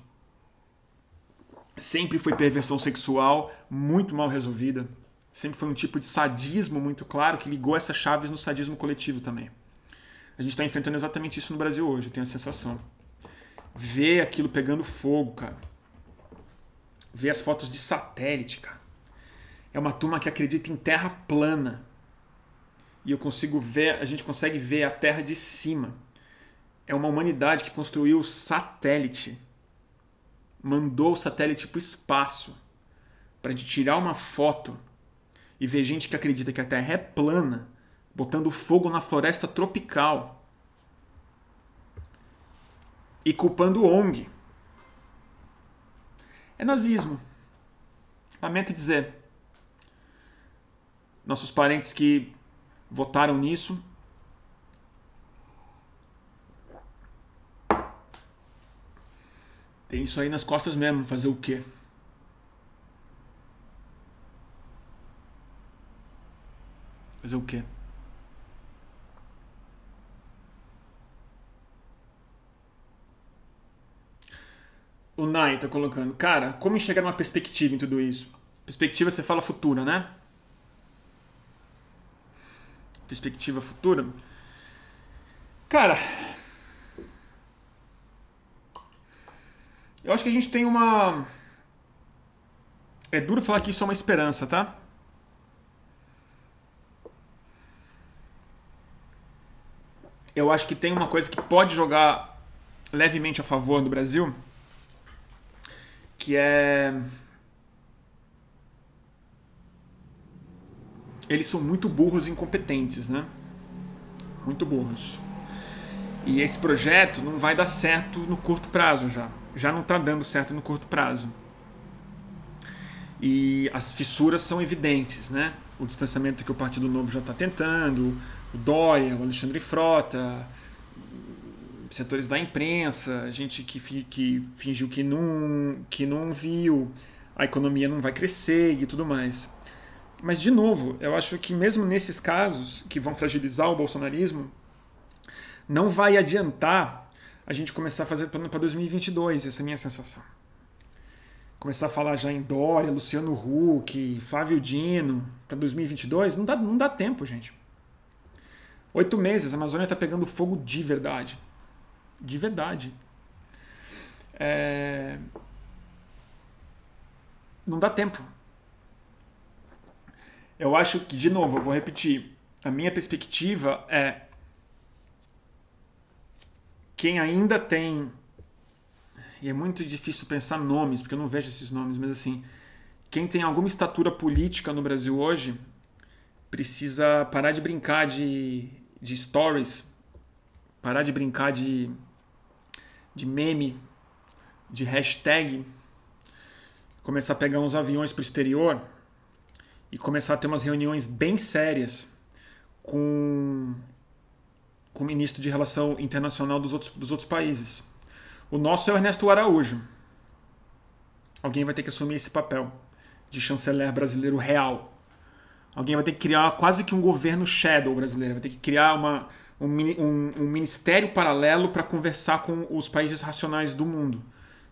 Sempre foi perversão sexual muito mal resolvida. Sempre foi um tipo de sadismo muito claro que ligou essas chaves no sadismo coletivo também. A gente está enfrentando exatamente isso no Brasil hoje, eu tenho a sensação. Ver aquilo pegando fogo, cara. Ver as fotos de satélite, cara. É uma turma que acredita em terra plana. E eu consigo ver, a gente consegue ver a terra de cima. É uma humanidade que construiu o satélite. Mandou o satélite para o espaço para gente tirar uma foto e ver gente que acredita que a Terra é plana, botando fogo na floresta tropical e culpando ONG. É nazismo. Lamento dizer. Nossos parentes que votaram nisso tem isso aí nas costas mesmo, fazer o quê? Fazer o quê? O Nai tá colocando, cara, como enxergar uma perspectiva em tudo isso? Perspectiva você fala futura, né? Perspectiva futura. Cara, eu acho que a gente tem uma. É duro falar que isso é uma esperança, tá? eu acho que tem uma coisa que pode jogar levemente a favor do Brasil, que é eles são muito burros e incompetentes, né? Muito burros. E esse projeto não vai dar certo no curto prazo já. Já não está dando certo no curto prazo. E as fissuras são evidentes, né? O distanciamento que o Partido Novo já está tentando, o Dória, o Alexandre Frota, setores da imprensa, gente que, que fingiu que não, que não viu, a economia não vai crescer e tudo mais. Mas, de novo, eu acho que mesmo nesses casos que vão fragilizar o bolsonarismo, não vai adiantar a gente começar a fazer plano para 2022, essa é a minha sensação. Começar a falar já em Dória, Luciano Huck, Flávio Dino, para 2022, não dá, não dá tempo, gente. Oito meses, a Amazônia está pegando fogo de verdade. De verdade. É... Não dá tempo. Eu acho que, de novo, eu vou repetir. A minha perspectiva é. Quem ainda tem. E é muito difícil pensar nomes, porque eu não vejo esses nomes, mas assim. Quem tem alguma estatura política no Brasil hoje precisa parar de brincar de de stories, parar de brincar de, de meme, de hashtag, começar a pegar uns aviões para o exterior e começar a ter umas reuniões bem sérias com, com o ministro de Relação Internacional dos outros, dos outros países. O nosso é o Ernesto Araújo. Alguém vai ter que assumir esse papel de chanceler brasileiro real. Alguém vai ter que criar quase que um governo shadow brasileiro, vai ter que criar uma, um, um, um ministério paralelo para conversar com os países racionais do mundo.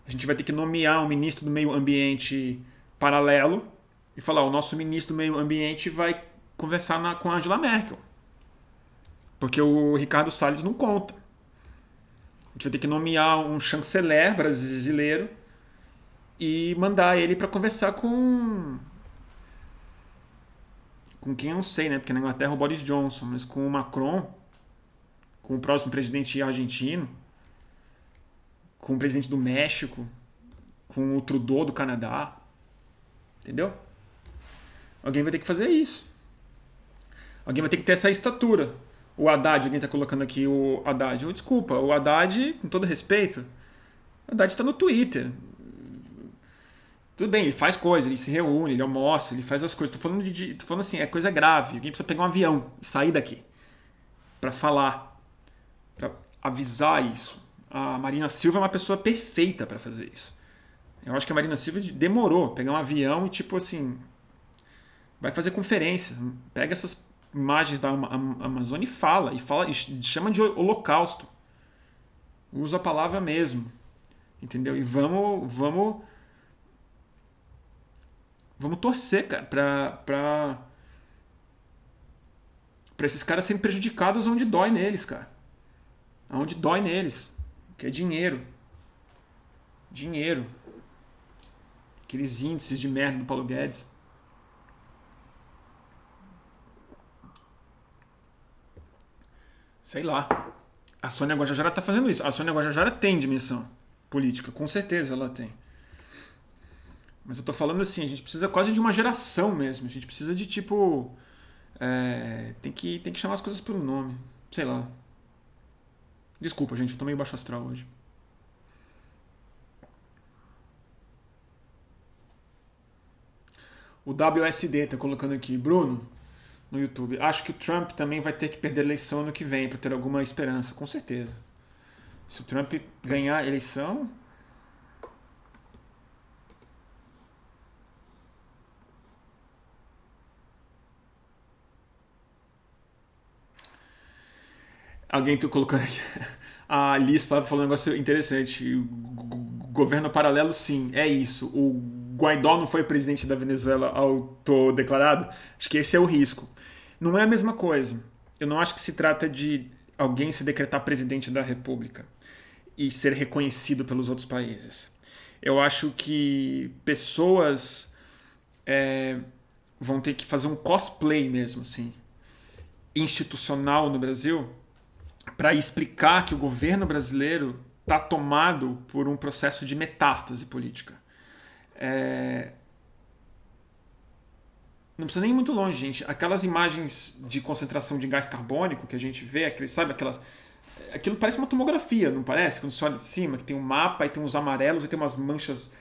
A gente vai ter que nomear um ministro do meio ambiente paralelo e falar: o nosso ministro do meio ambiente vai conversar na, com a Angela Merkel. Porque o Ricardo Salles não conta. A gente vai ter que nomear um chanceler brasileiro e mandar ele para conversar com com quem eu não sei, né? Porque na Inglaterra é o Boris Johnson, mas com o Macron, com o próximo presidente argentino, com o presidente do México, com o Trudeau do Canadá. Entendeu? Alguém vai ter que fazer isso. Alguém vai ter que ter essa estatura. O Haddad, alguém está colocando aqui o Haddad. Oh, desculpa, o Haddad, com todo respeito, o Haddad está no Twitter. Tudo bem, ele faz coisa, ele se reúne, ele almoça, ele faz as coisas. Tô falando, de, falando assim, é coisa grave. Alguém precisa pegar um avião e sair daqui para falar, para avisar isso. A Marina Silva é uma pessoa perfeita para fazer isso. Eu acho que a Marina Silva demorou pegar um avião e tipo assim, vai fazer conferência, pega essas imagens da Amazônia e fala, e fala e chama de holocausto. Usa a palavra mesmo. Entendeu? E vamos vamos Vamos torcer, cara, pra, pra, pra esses caras serem prejudicados onde dói neles, cara. Onde dói neles. Que é dinheiro. Dinheiro. Aqueles índices de merda do Paulo Guedes. Sei lá. A Sônia Guajajara tá fazendo isso. A Sônia Guajajara tem dimensão política, com certeza ela tem. Mas eu tô falando assim, a gente precisa quase de uma geração mesmo. A gente precisa de tipo. É, tem, que, tem que chamar as coisas pelo nome. Sei lá. Desculpa, gente, eu tô meio baixo astral hoje. O WSD tá colocando aqui, Bruno, no YouTube. Acho que o Trump também vai ter que perder a eleição ano que vem para ter alguma esperança, com certeza. Se o Trump ganhar a eleição, Alguém tu colocando aqui. A Liz falou um negócio interessante. O governo paralelo, sim, é isso. O Guaidó não foi presidente da Venezuela autodeclarado? Acho que esse é o risco. Não é a mesma coisa. Eu não acho que se trata de alguém se decretar presidente da República e ser reconhecido pelos outros países. Eu acho que pessoas é, vão ter que fazer um cosplay mesmo, assim, institucional no Brasil para explicar que o governo brasileiro está tomado por um processo de metástase política. É... Não precisa nem ir muito longe, gente. Aquelas imagens de concentração de gás carbônico que a gente vê, aquele, sabe aquelas. Aquilo parece uma tomografia, não parece? Quando você olha de cima, que tem um mapa e tem uns amarelos e tem umas manchas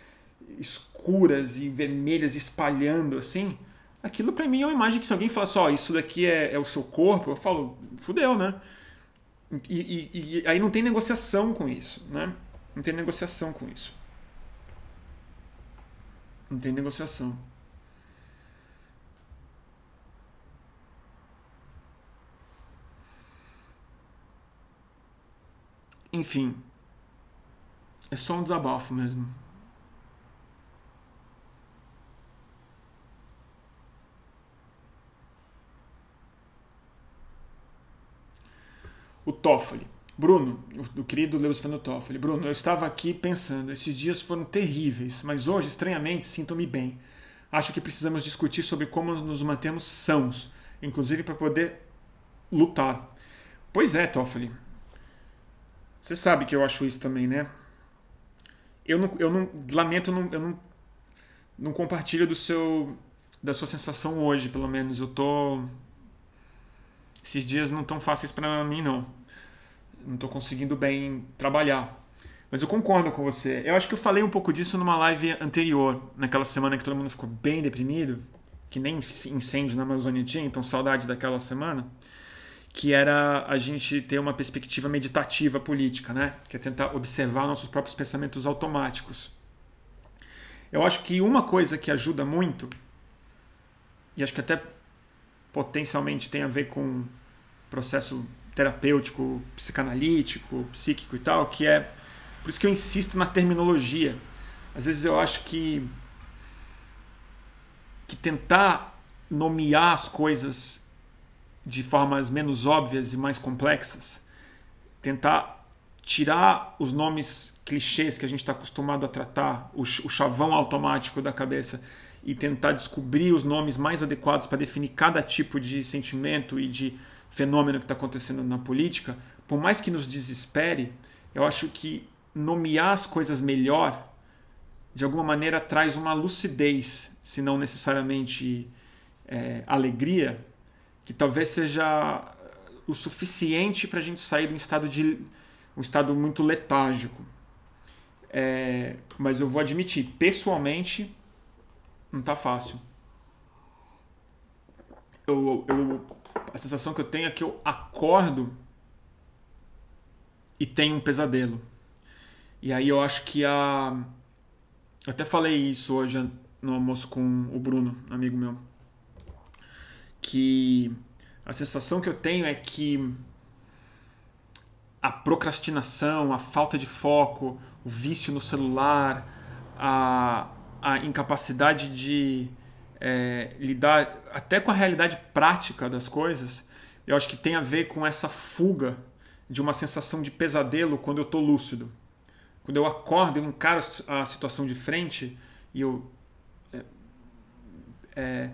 escuras e vermelhas espalhando assim. Aquilo para mim é uma imagem que se alguém fala só, oh, isso daqui é, é o seu corpo, eu falo, fudeu, né? E, e, e, aí não tem negociação com isso, né? Não tem negociação com isso. Não tem negociação. Enfim, é só um desabafo mesmo. o Toffoli. Bruno, o, querido Lewis Fernando Toffoli. Bruno, eu estava aqui pensando, esses dias foram terríveis, mas hoje, estranhamente, sinto-me bem. Acho que precisamos discutir sobre como nos mantermos sãos, inclusive para poder lutar. Pois é, Toffoli. Você sabe que eu acho isso também, né? Eu não, eu não lamento, não, eu não, não compartilho do seu da sua sensação hoje, pelo menos. Eu tô esses dias não tão fáceis para mim não não estou conseguindo bem trabalhar. Mas eu concordo com você. Eu acho que eu falei um pouco disso numa live anterior, naquela semana que todo mundo ficou bem deprimido, que nem incêndio na Amazônia tinha, então saudade daquela semana, que era a gente ter uma perspectiva meditativa política, né? Que é tentar observar nossos próprios pensamentos automáticos. Eu acho que uma coisa que ajuda muito, e acho que até potencialmente tem a ver com processo terapêutico, psicanalítico, psíquico e tal, que é por isso que eu insisto na terminologia. Às vezes eu acho que que tentar nomear as coisas de formas menos óbvias e mais complexas, tentar tirar os nomes clichês que a gente está acostumado a tratar, o, o chavão automático da cabeça e tentar descobrir os nomes mais adequados para definir cada tipo de sentimento e de fenômeno que está acontecendo na política, por mais que nos desespere, eu acho que nomear as coisas melhor, de alguma maneira, traz uma lucidez, se não necessariamente é, alegria, que talvez seja o suficiente para a gente sair de um estado de um estado muito letárgico. É, mas eu vou admitir, pessoalmente, não tá fácil. Eu, eu, a sensação que eu tenho é que eu acordo e tenho um pesadelo. E aí eu acho que a. Eu até falei isso hoje no almoço com o Bruno, amigo meu. Que a sensação que eu tenho é que a procrastinação, a falta de foco, o vício no celular, a, a incapacidade de é, lidar até com a realidade prática das coisas, eu acho que tem a ver com essa fuga de uma sensação de pesadelo quando eu estou lúcido. Quando eu acordo, eu encaro a situação de frente e eu. É, é,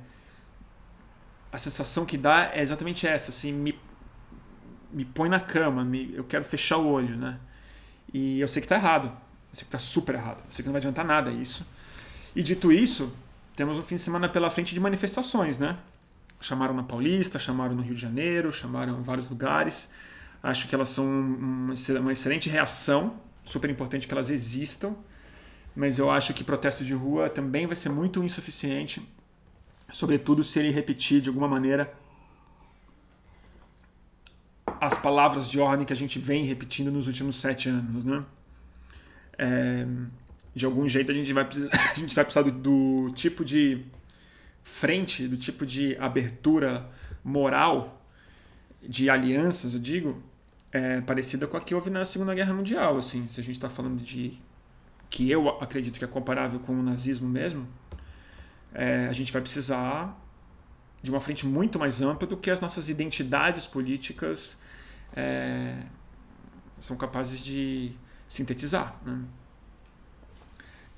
a sensação que dá é exatamente essa, assim, me, me põe na cama, me, eu quero fechar o olho, né? E eu sei que está errado, eu sei que está super errado, eu sei que não vai adiantar nada isso. E dito isso, temos um fim de semana pela frente de manifestações, né? Chamaram na Paulista, chamaram no Rio de Janeiro, chamaram em vários lugares. Acho que elas são uma excelente reação, super importante que elas existam, mas eu acho que protesto de rua também vai ser muito insuficiente, sobretudo se ele repetir de alguma maneira as palavras de ordem que a gente vem repetindo nos últimos sete anos, né? É, de algum jeito a gente vai precisar, a gente vai precisar do, do tipo de frente, do tipo de abertura moral de alianças, eu digo, é, parecida com a que houve na Segunda Guerra Mundial. Assim, se a gente está falando de que eu acredito que é comparável com o nazismo mesmo, é, a gente vai precisar de uma frente muito mais ampla do que as nossas identidades políticas é, são capazes de sintetizar. Né?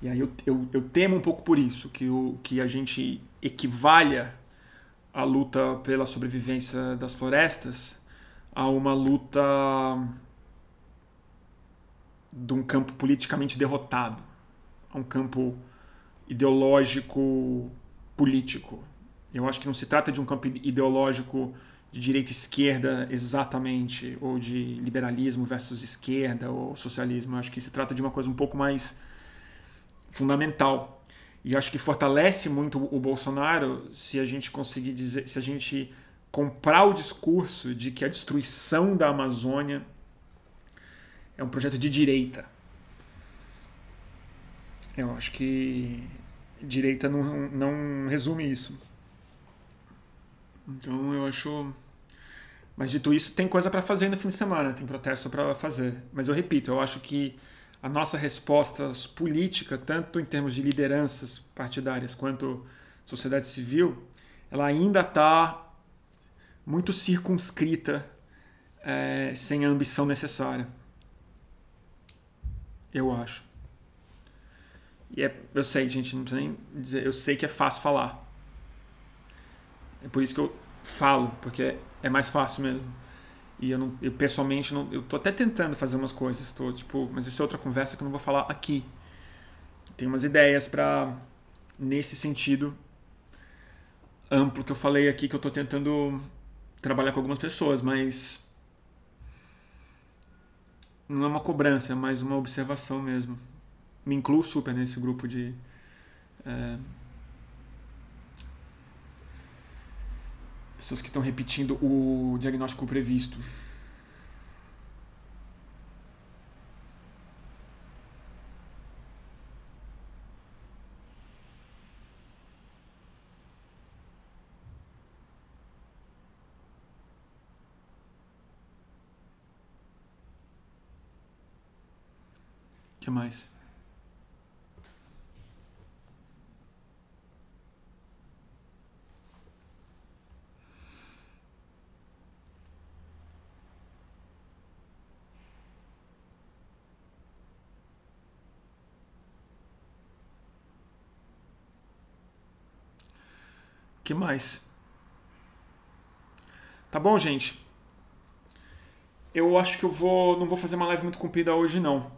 E aí eu, eu, eu, temo um pouco por isso, que, o, que a gente equivalha a luta pela sobrevivência das florestas a uma luta de um campo politicamente derrotado, a um campo ideológico político. Eu acho que não se trata de um campo ideológico de direita e esquerda exatamente, ou de liberalismo versus esquerda ou socialismo. Eu acho que se trata de uma coisa um pouco mais fundamental. E acho que fortalece muito o Bolsonaro se a gente conseguir dizer, se a gente comprar o discurso de que a destruição da Amazônia é um projeto de direita. Eu acho que direita não, não resume isso. Então eu acho. Mas dito isso, tem coisa para fazer no fim de semana, tem protesto para fazer. Mas eu repito, eu acho que a nossa resposta política, tanto em termos de lideranças partidárias quanto sociedade civil, ela ainda está muito circunscrita, é, sem a ambição necessária. Eu acho. E é, eu sei, gente, não precisa nem dizer, eu sei que é fácil falar. É por isso que eu falo, porque é mais fácil mesmo. E eu, não, eu pessoalmente, não, eu tô até tentando fazer umas coisas, tô, tipo, mas isso é outra conversa que eu não vou falar aqui. Tem umas ideias para nesse sentido amplo que eu falei aqui que eu tô tentando trabalhar com algumas pessoas, mas não é uma cobrança, é mais uma observação mesmo. Me incluo super nesse grupo de é, pessoas que estão repetindo o diagnóstico previsto. que mais? que mais? Tá bom, gente? Eu acho que eu vou, não vou fazer uma live muito comprida hoje não.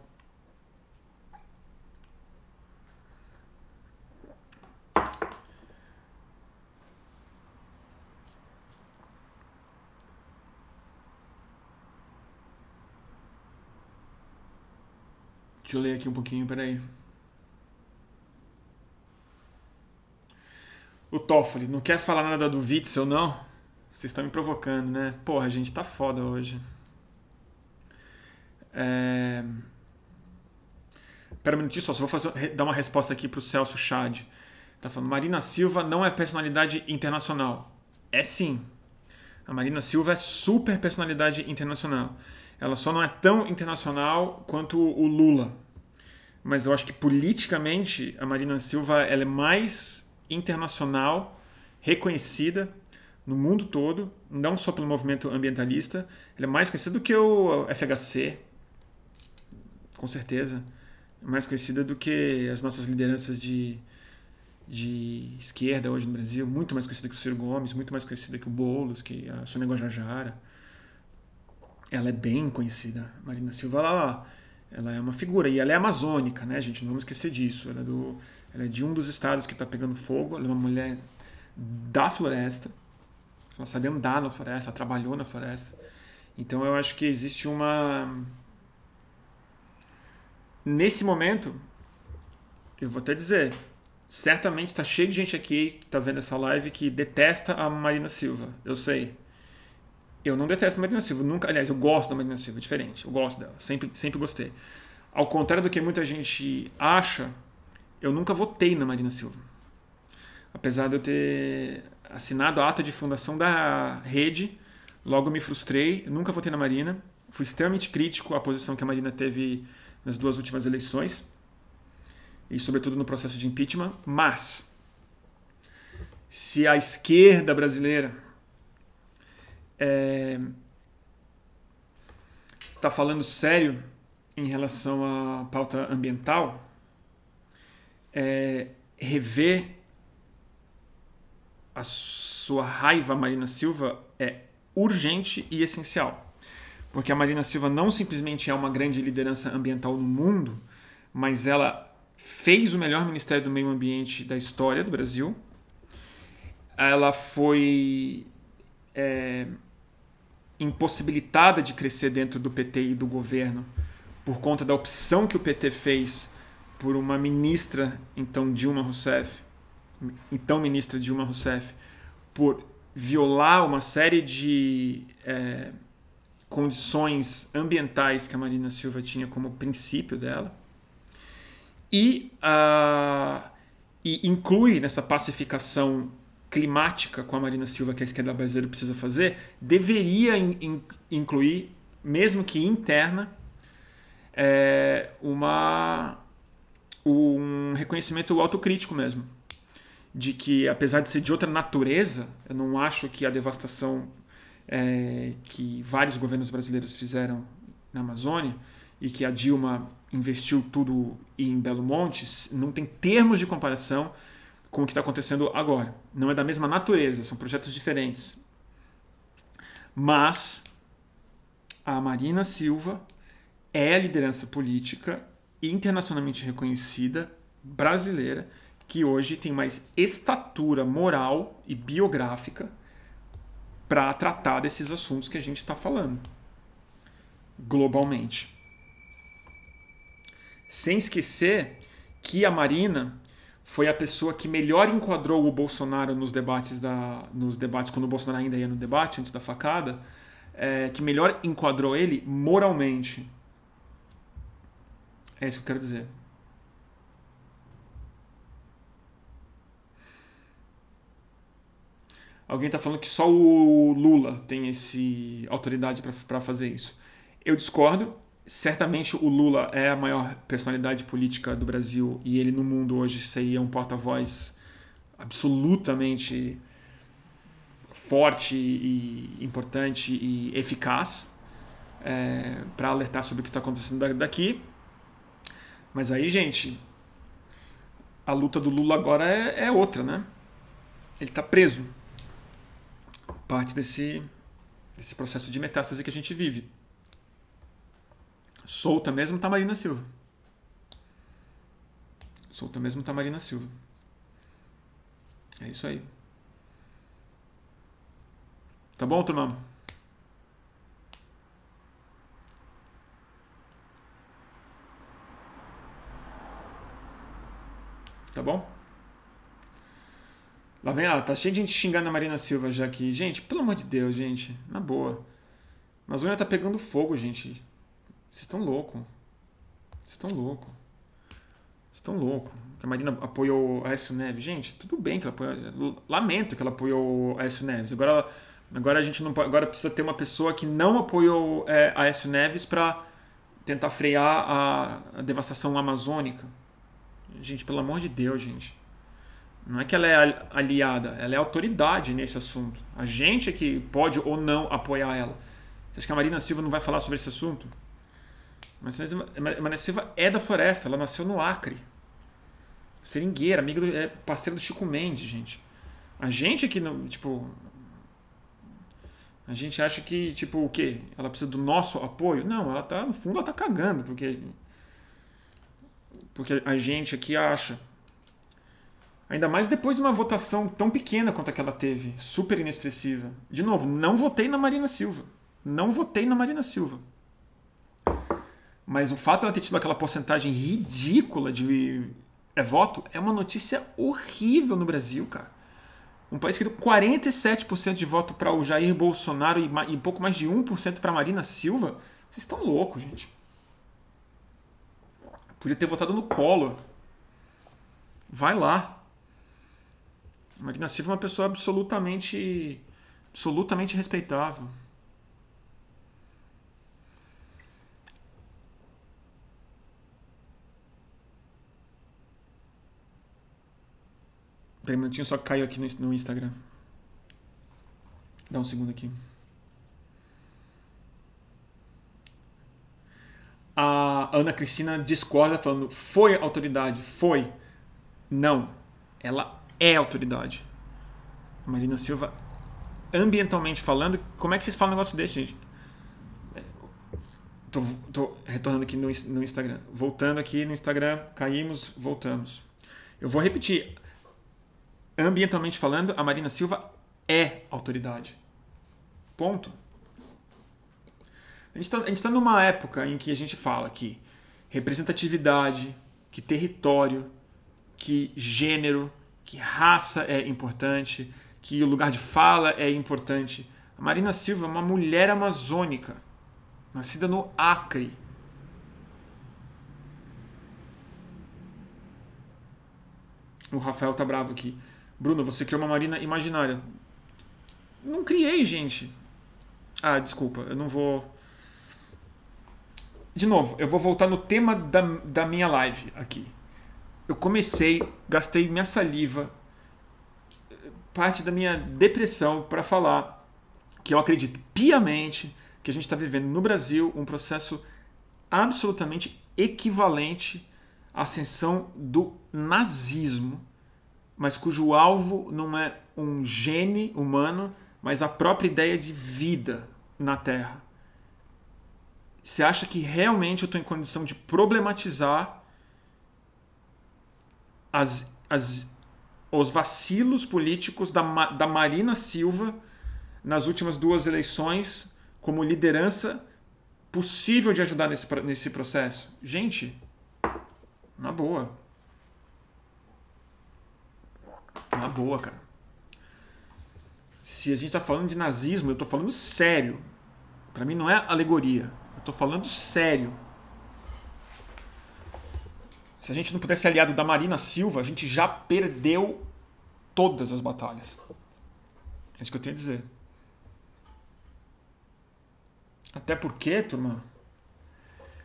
Deixa eu ler aqui um pouquinho, peraí. O Toffoli, não quer falar nada do Witzel, não? Vocês estão me provocando, né? Porra, gente tá foda hoje. É... Pera um minutinho só, só vou fazer, dar uma resposta aqui pro Celso Chad. Tá falando, Marina Silva não é personalidade internacional. É sim. A Marina Silva é super personalidade internacional. Ela só não é tão internacional quanto o Lula. Mas eu acho que politicamente a Marina Silva ela é mais internacional, reconhecida no mundo todo, não só pelo movimento ambientalista. Ela é mais conhecida do que o FHC, com certeza. É mais conhecida do que as nossas lideranças de, de esquerda hoje no Brasil. Muito mais conhecida que o Ciro Gomes, muito mais conhecida que o Boulos, que a Sônia Guajajara. Ela é bem conhecida. Marina Silva, ela, ela é uma figura. E ela é amazônica, né, gente? Não vamos esquecer disso. Ela é do ela é de um dos estados que está pegando fogo. Ela é uma mulher da floresta. Ela sabe andar na floresta, trabalhou na floresta. Então eu acho que existe uma. Nesse momento, eu vou até dizer, certamente está cheio de gente aqui que está vendo essa live que detesta a Marina Silva. Eu sei. Eu não detesto a Marina Silva. Nunca, aliás, eu gosto da Marina Silva, diferente. Eu gosto dela, sempre, sempre gostei. Ao contrário do que muita gente acha, eu nunca votei na Marina Silva. Apesar de eu ter assinado a ata de fundação da rede, logo me frustrei, nunca votei na Marina. Fui extremamente crítico à posição que a Marina teve nas duas últimas eleições e, sobretudo, no processo de impeachment. Mas, se a esquerda brasileira está é, tá falando sério em relação à pauta ambiental, é, rever a sua raiva Marina Silva é urgente e essencial. Porque a Marina Silva não simplesmente é uma grande liderança ambiental no mundo, mas ela fez o melhor Ministério do Meio Ambiente da história do Brasil. Ela foi é, impossibilitada de crescer dentro do PT e do governo por conta da opção que o PT fez por uma ministra, então Dilma Rousseff, então ministra Dilma Rousseff, por violar uma série de é, condições ambientais que a Marina Silva tinha como princípio dela e, uh, e inclui nessa pacificação climática com a Marina Silva que a esquerda brasileira precisa fazer, deveria in, in, incluir, mesmo que interna, é, uma um reconhecimento autocrítico mesmo. De que, apesar de ser de outra natureza, eu não acho que a devastação é, que vários governos brasileiros fizeram na Amazônia e que a Dilma investiu tudo em Belo Monte não tem termos de comparação com o que está acontecendo agora. Não é da mesma natureza, são projetos diferentes. Mas a Marina Silva é a liderança política internacionalmente reconhecida, brasileira, que hoje tem mais estatura moral e biográfica para tratar desses assuntos que a gente está falando globalmente. Sem esquecer que a Marina foi a pessoa que melhor enquadrou o Bolsonaro nos debates da, nos debates quando o Bolsonaro ainda ia no debate antes da facada, é, que melhor enquadrou ele moralmente é isso que eu quero dizer. Alguém está falando que só o Lula tem esse autoridade para fazer isso. Eu discordo. Certamente o Lula é a maior personalidade política do Brasil e ele no mundo hoje seria um porta-voz absolutamente forte e importante e eficaz é, para alertar sobre o que está acontecendo daqui. Mas aí, gente, a luta do Lula agora é, é outra, né? Ele está preso. Parte desse, desse processo de metástase que a gente vive. Solta mesmo tá Marina Silva. Solta mesmo tá Marina Silva. É isso aí. Tá bom, turma? Tá bom? Lá vem, ah, tá cheio de gente xingando a Marina Silva já aqui. Gente, pelo amor de Deus, gente. Na boa. A Amazônia tá pegando fogo, gente. Vocês estão loucos. Vocês estão loucos. Vocês estão loucos. A Marina apoiou a Aécio Neves. Gente, tudo bem que ela apoiou. Lamento que ela apoiou a Aécio Neves. Agora, agora a gente não Agora precisa ter uma pessoa que não apoiou é, a Aécio Neves para tentar frear a, a devastação amazônica. Gente, pelo amor de Deus, gente. Não é que ela é aliada, ela é autoridade nesse assunto. A gente é que pode ou não apoiar ela. Você acha que a Marina Silva não vai falar sobre esse assunto? Mas Marina Silva é da floresta, ela nasceu no Acre. Seringueira, amiga do, é parceiro do Chico Mendes, gente. A gente aqui, no, tipo. A gente acha que, tipo, o quê? Ela precisa do nosso apoio? Não, ela tá, no fundo, ela tá cagando, porque. Porque a gente aqui acha. Ainda mais depois de uma votação tão pequena quanto a que ela teve, super inexpressiva. De novo, não votei na Marina Silva. Não votei na Marina Silva. Mas o fato de ela ter tido aquela porcentagem ridícula de é voto é uma notícia horrível no Brasil, cara. Um país que deu 47% de voto para o Jair Bolsonaro e, e pouco mais de 1% para Marina Silva. Vocês estão loucos, gente. Podia ter votado no Collor. Vai lá. Marina Silva é uma pessoa absolutamente absolutamente respeitável. Peraí um minutinho, só caiu aqui no Instagram. Dá um segundo aqui. A Ana Cristina discorda falando foi autoridade, foi. Não, ela é autoridade. A Marina Silva, ambientalmente falando, como é que vocês falam um negócio desse, gente? Tô, tô retornando aqui no, no Instagram. Voltando aqui no Instagram, caímos, voltamos. Eu vou repetir ambientalmente falando, a Marina Silva é autoridade. Ponto. A gente está tá numa época em que a gente fala que representatividade, que território, que gênero, que raça é importante, que o lugar de fala é importante. A Marina Silva é uma mulher amazônica, nascida no Acre. O Rafael tá bravo aqui. Bruno, você criou uma marina imaginária. Não criei, gente. Ah, desculpa, eu não vou. De novo, eu vou voltar no tema da, da minha live aqui. Eu comecei, gastei minha saliva, parte da minha depressão para falar que eu acredito piamente que a gente está vivendo no Brasil um processo absolutamente equivalente à ascensão do nazismo mas cujo alvo não é um gene humano, mas a própria ideia de vida na Terra. Você acha que realmente eu estou em condição de problematizar as, as, os vacilos políticos da, da Marina Silva nas últimas duas eleições como liderança possível de ajudar nesse, nesse processo? Gente, na boa. Na boa, cara. Se a gente tá falando de nazismo, eu tô falando sério. Para mim não é alegoria. Eu tô falando sério. Se a gente não pudesse ser aliado da Marina Silva, a gente já perdeu todas as batalhas. É isso que eu tenho a dizer. Até porque, turma.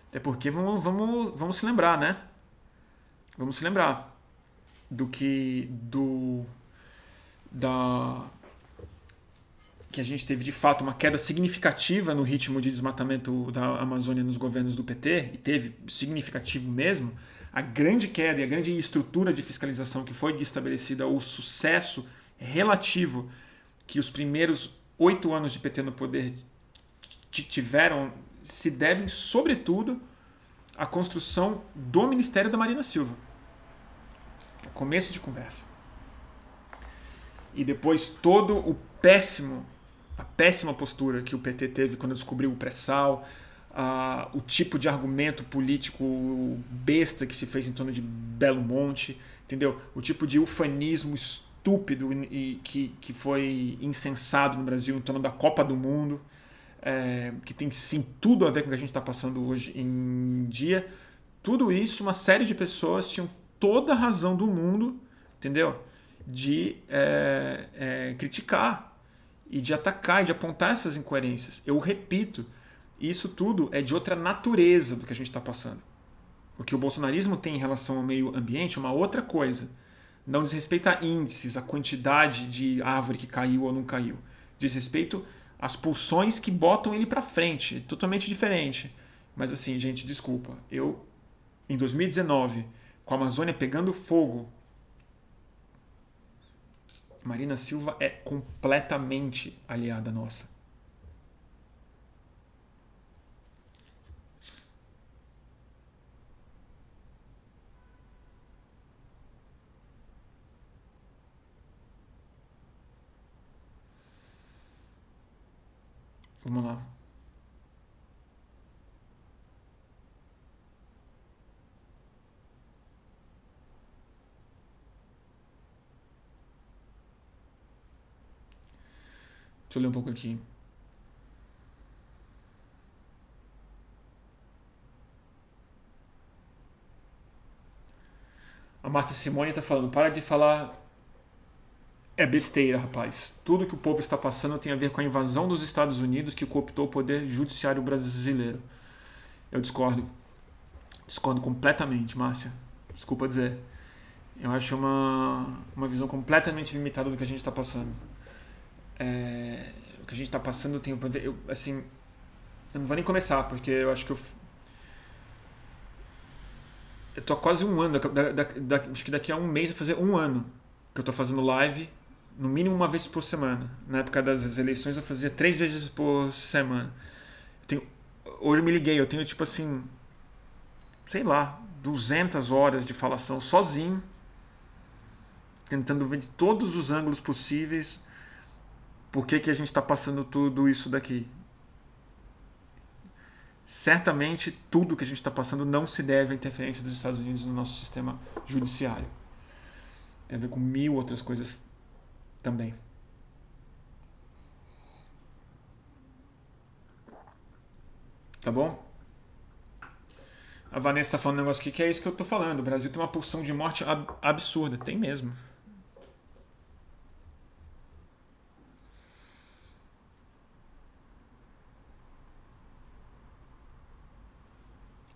Até porque vamos, vamos, vamos se lembrar, né? Vamos se lembrar do que do da que a gente teve de fato uma queda significativa no ritmo de desmatamento da Amazônia nos governos do PT e teve significativo mesmo a grande queda e a grande estrutura de fiscalização que foi estabelecida o sucesso relativo que os primeiros oito anos de PT no poder tiveram se devem sobretudo à construção do Ministério da Marina Silva começo de conversa. E depois todo o péssimo, a péssima postura que o PT teve quando descobriu o pré-sal, o tipo de argumento político besta que se fez em torno de Belo Monte, entendeu? O tipo de ufanismo estúpido e que, que foi insensado no Brasil em torno da Copa do Mundo, é, que tem sim tudo a ver com o que a gente está passando hoje em dia. Tudo isso, uma série de pessoas tinham toda a razão do mundo, entendeu? De é, é, criticar e de atacar e de apontar essas incoerências. Eu repito, isso tudo é de outra natureza do que a gente está passando. O que o bolsonarismo tem em relação ao meio ambiente é uma outra coisa. Não diz respeito a índices, a quantidade de árvore que caiu ou não caiu. Diz respeito às pulsões que botam ele para frente. Totalmente diferente. Mas assim, gente, desculpa. Eu, em 2019, com a Amazônia pegando fogo, Marina Silva é completamente aliada nossa. Vamos lá. Deixa eu ler um pouco aqui. A Márcia Simone está falando, para de falar é besteira, rapaz. Tudo que o povo está passando tem a ver com a invasão dos Estados Unidos que cooptou o poder judiciário brasileiro. Eu discordo. Discordo completamente, Márcia. Desculpa dizer. Eu acho uma, uma visão completamente limitada do que a gente está passando. É, o que a gente está passando tem eu, assim eu não vou nem começar porque eu acho que eu eu tô há quase um ano da, da, da, acho que daqui a um mês vai fazer um ano que eu tô fazendo live no mínimo uma vez por semana. Na época das eleições eu fazia três vezes por semana. Eu tenho, hoje eu me liguei, eu tenho tipo assim, sei lá, 200 horas de falação sozinho, tentando ver de todos os ângulos possíveis por que, que a gente está passando tudo isso daqui. Certamente tudo que a gente está passando não se deve à interferência dos Estados Unidos no nosso sistema judiciário. Tem a ver com mil outras coisas também. Tá bom? A Vanessa está falando um negócio aqui que é isso que eu estou falando. O Brasil tem uma pulsão de morte ab absurda. Tem mesmo.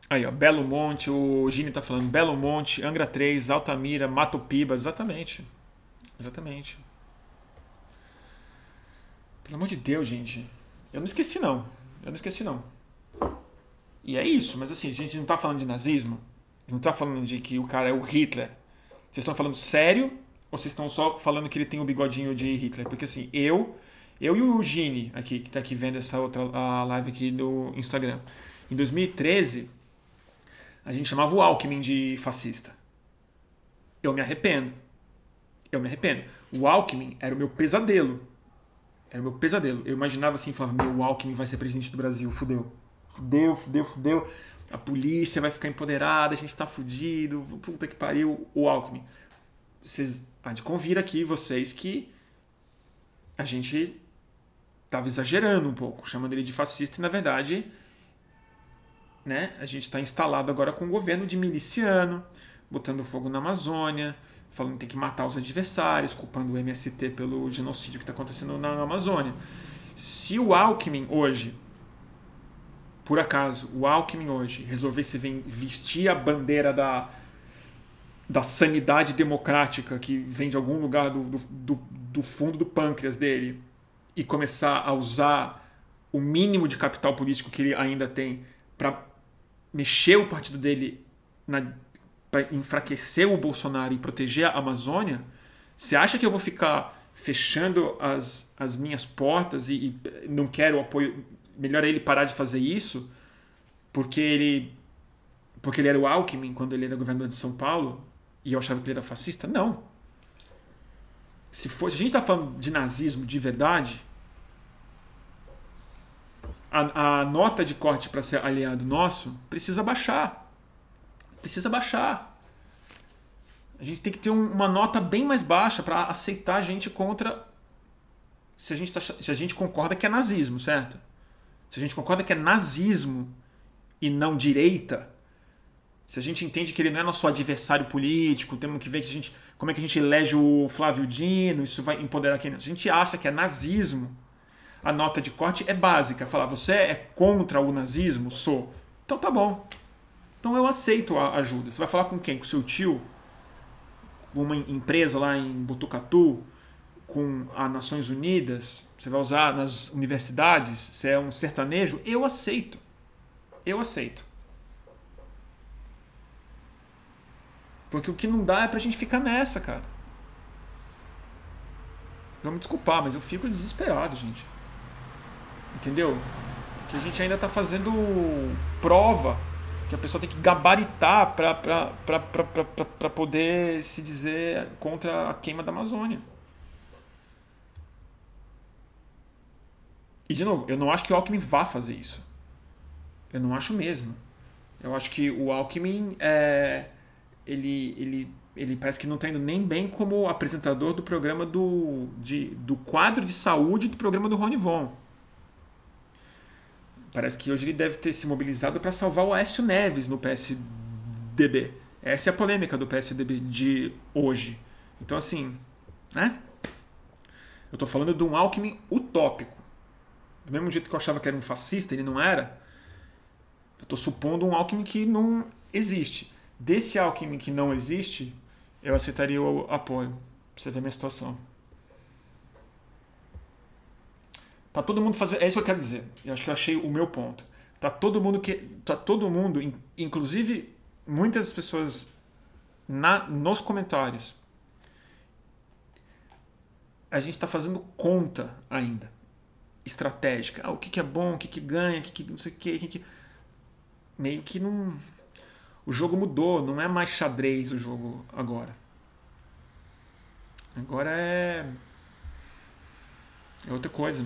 Aí, ó, Belo Monte, o Gini tá falando Belo Monte, Angra 3, Altamira, Mato Piba, exatamente. Exatamente. Pelo amor de Deus, gente. Eu não esqueci, não. Eu não esqueci, não. E é isso, mas assim, a gente não tá falando de nazismo. Não tá falando de que o cara é o Hitler. Vocês estão falando sério ou vocês estão só falando que ele tem o bigodinho de Hitler? Porque assim, eu, eu e o Gini aqui, que tá aqui vendo essa outra a live aqui do Instagram. Em 2013, a gente chamava o Alckmin de fascista. Eu me arrependo. Eu me arrependo. O Alckmin era o meu pesadelo. Era o meu pesadelo. Eu imaginava assim, falava, meu, o Alckmin vai ser presidente do Brasil, fudeu. Fudeu, fudeu, fudeu. A polícia vai ficar empoderada, a gente tá fudido, puta que pariu, o Alckmin. Vocês, há de convir aqui, vocês, que a gente tava exagerando um pouco, chamando ele de fascista, e na verdade, né, a gente está instalado agora com um governo de miliciano, botando fogo na Amazônia, falando que tem que matar os adversários, culpando o MST pelo genocídio que está acontecendo na Amazônia. Se o Alckmin hoje, por acaso, o Alckmin hoje resolvesse vestir a bandeira da, da sanidade democrática que vem de algum lugar do, do, do fundo do pâncreas dele e começar a usar o mínimo de capital político que ele ainda tem para mexer o partido dele para enfraquecer o Bolsonaro e proteger a Amazônia, você acha que eu vou ficar fechando as, as minhas portas e, e não quero apoio? Melhor ele parar de fazer isso porque ele porque ele era o Alckmin quando ele era governador de São Paulo e eu achava que ele era fascista? Não. Se, for, se a gente está falando de nazismo de verdade, a, a nota de corte para ser aliado nosso precisa baixar. Precisa baixar. A gente tem que ter um, uma nota bem mais baixa para aceitar a gente contra. Se a gente, tá, se a gente concorda que é nazismo, certo? Se a gente concorda que é nazismo e não direita, se a gente entende que ele não é nosso adversário político, temos que ver que a gente, como é que a gente elege o Flávio Dino, isso vai empoderar quem. Se a gente acha que é nazismo, a nota de corte é básica. Falar, você é contra o nazismo? Sou. Então tá bom. Então eu aceito a ajuda. Você vai falar com quem? Com seu tio? Com uma empresa lá em Botucatu? Com as Nações Unidas? Você vai usar nas universidades? Você é um sertanejo? Eu aceito. Eu aceito. Porque o que não dá é pra gente ficar nessa, cara. Vamos desculpar, mas eu fico desesperado, gente. Entendeu? Que a gente ainda está fazendo prova que a pessoa tem que gabaritar para poder se dizer contra a queima da Amazônia. E de novo, eu não acho que o Alckmin vá fazer isso. Eu não acho mesmo. Eu acho que o Alckmin é, ele, ele, ele parece que não está indo nem bem como apresentador do programa do, de, do quadro de saúde do programa do Rony Von. Parece que hoje ele deve ter se mobilizado para salvar o Aécio Neves no PSDB. Essa é a polêmica do PSDB de hoje. Então, assim, né? Eu estou falando de um Alckmin utópico. Do mesmo jeito que eu achava que era um fascista, ele não era. Eu estou supondo um Alckmin que não existe. Desse Alckmin que não existe, eu aceitaria o apoio. Pra você ver a minha situação. Tá todo mundo fazendo. É isso que eu quero dizer. Eu acho que eu achei o meu ponto. Tá todo mundo que. Tá todo mundo, inclusive muitas pessoas na, nos comentários. A gente está fazendo conta ainda. Estratégica. Ah, o que, que é bom, o que, que ganha, o que, que não sei o que, que, que. Meio que não. O jogo mudou, não é mais xadrez o jogo agora. Agora é. É outra coisa.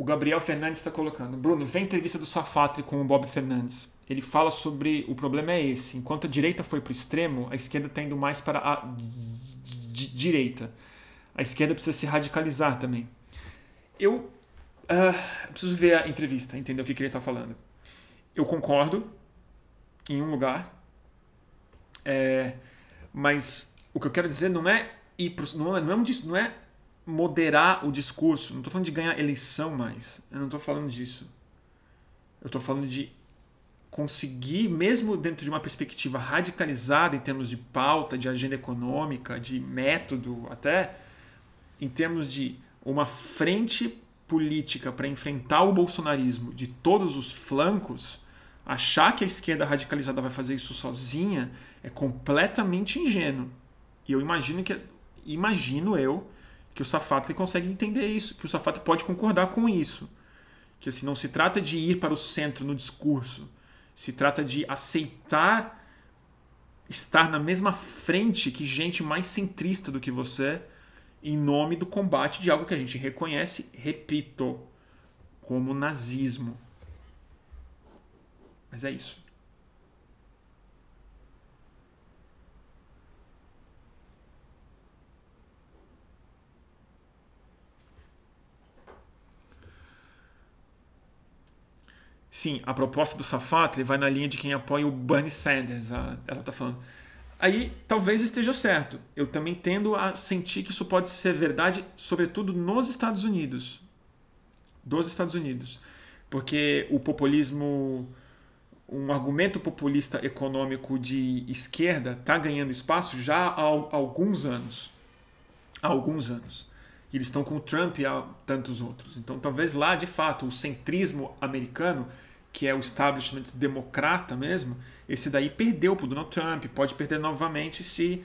O Gabriel Fernandes está colocando. Bruno, vem entrevista do Safatri com o Bob Fernandes. Ele fala sobre. O problema é esse. Enquanto a direita foi para o extremo, a esquerda está indo mais para a direita. A esquerda precisa se radicalizar também. Eu uh, preciso ver a entrevista, entender o que, que ele está falando. Eu concordo em um lugar, é, mas o que eu quero dizer não é ir pro, não é, não é, não é moderar o discurso. Não estou falando de ganhar eleição mais. Eu não estou falando disso. Eu estou falando de conseguir, mesmo dentro de uma perspectiva radicalizada em termos de pauta, de agenda econômica, de método, até em termos de uma frente política para enfrentar o bolsonarismo de todos os flancos, achar que a esquerda radicalizada vai fazer isso sozinha é completamente ingênuo. E eu imagino que imagino eu que o Safato consegue entender isso, que o Safato pode concordar com isso. Que assim, não se trata de ir para o centro no discurso, se trata de aceitar estar na mesma frente que gente mais centrista do que você em nome do combate de algo que a gente reconhece, repito, como nazismo. Mas é isso. Sim, a proposta do Safatli vai na linha de quem apoia o Bernie Sanders, ela está falando. Aí talvez esteja certo. Eu também tendo a sentir que isso pode ser verdade, sobretudo nos Estados Unidos. Dos Estados Unidos. Porque o populismo, um argumento populista econômico de esquerda está ganhando espaço já há alguns anos. Há alguns anos. E eles estão com o Trump e há tantos outros. Então, talvez lá, de fato, o centrismo americano, que é o establishment democrata mesmo, esse daí perdeu para o Donald Trump. Pode perder novamente se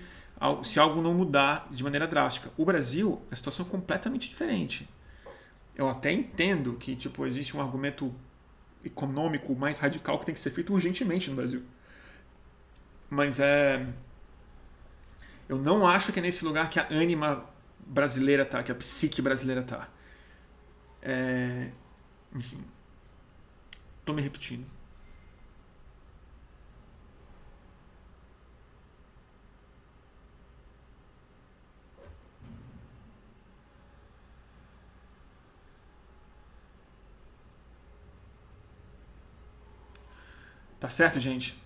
se algo não mudar de maneira drástica. O Brasil, a situação é completamente diferente. Eu até entendo que tipo existe um argumento econômico mais radical que tem que ser feito urgentemente no Brasil. Mas é eu não acho que é nesse lugar que a ânima brasileira tá, que a psique brasileira tá. É... Enfim. Tô me repetindo. Tá certo, gente?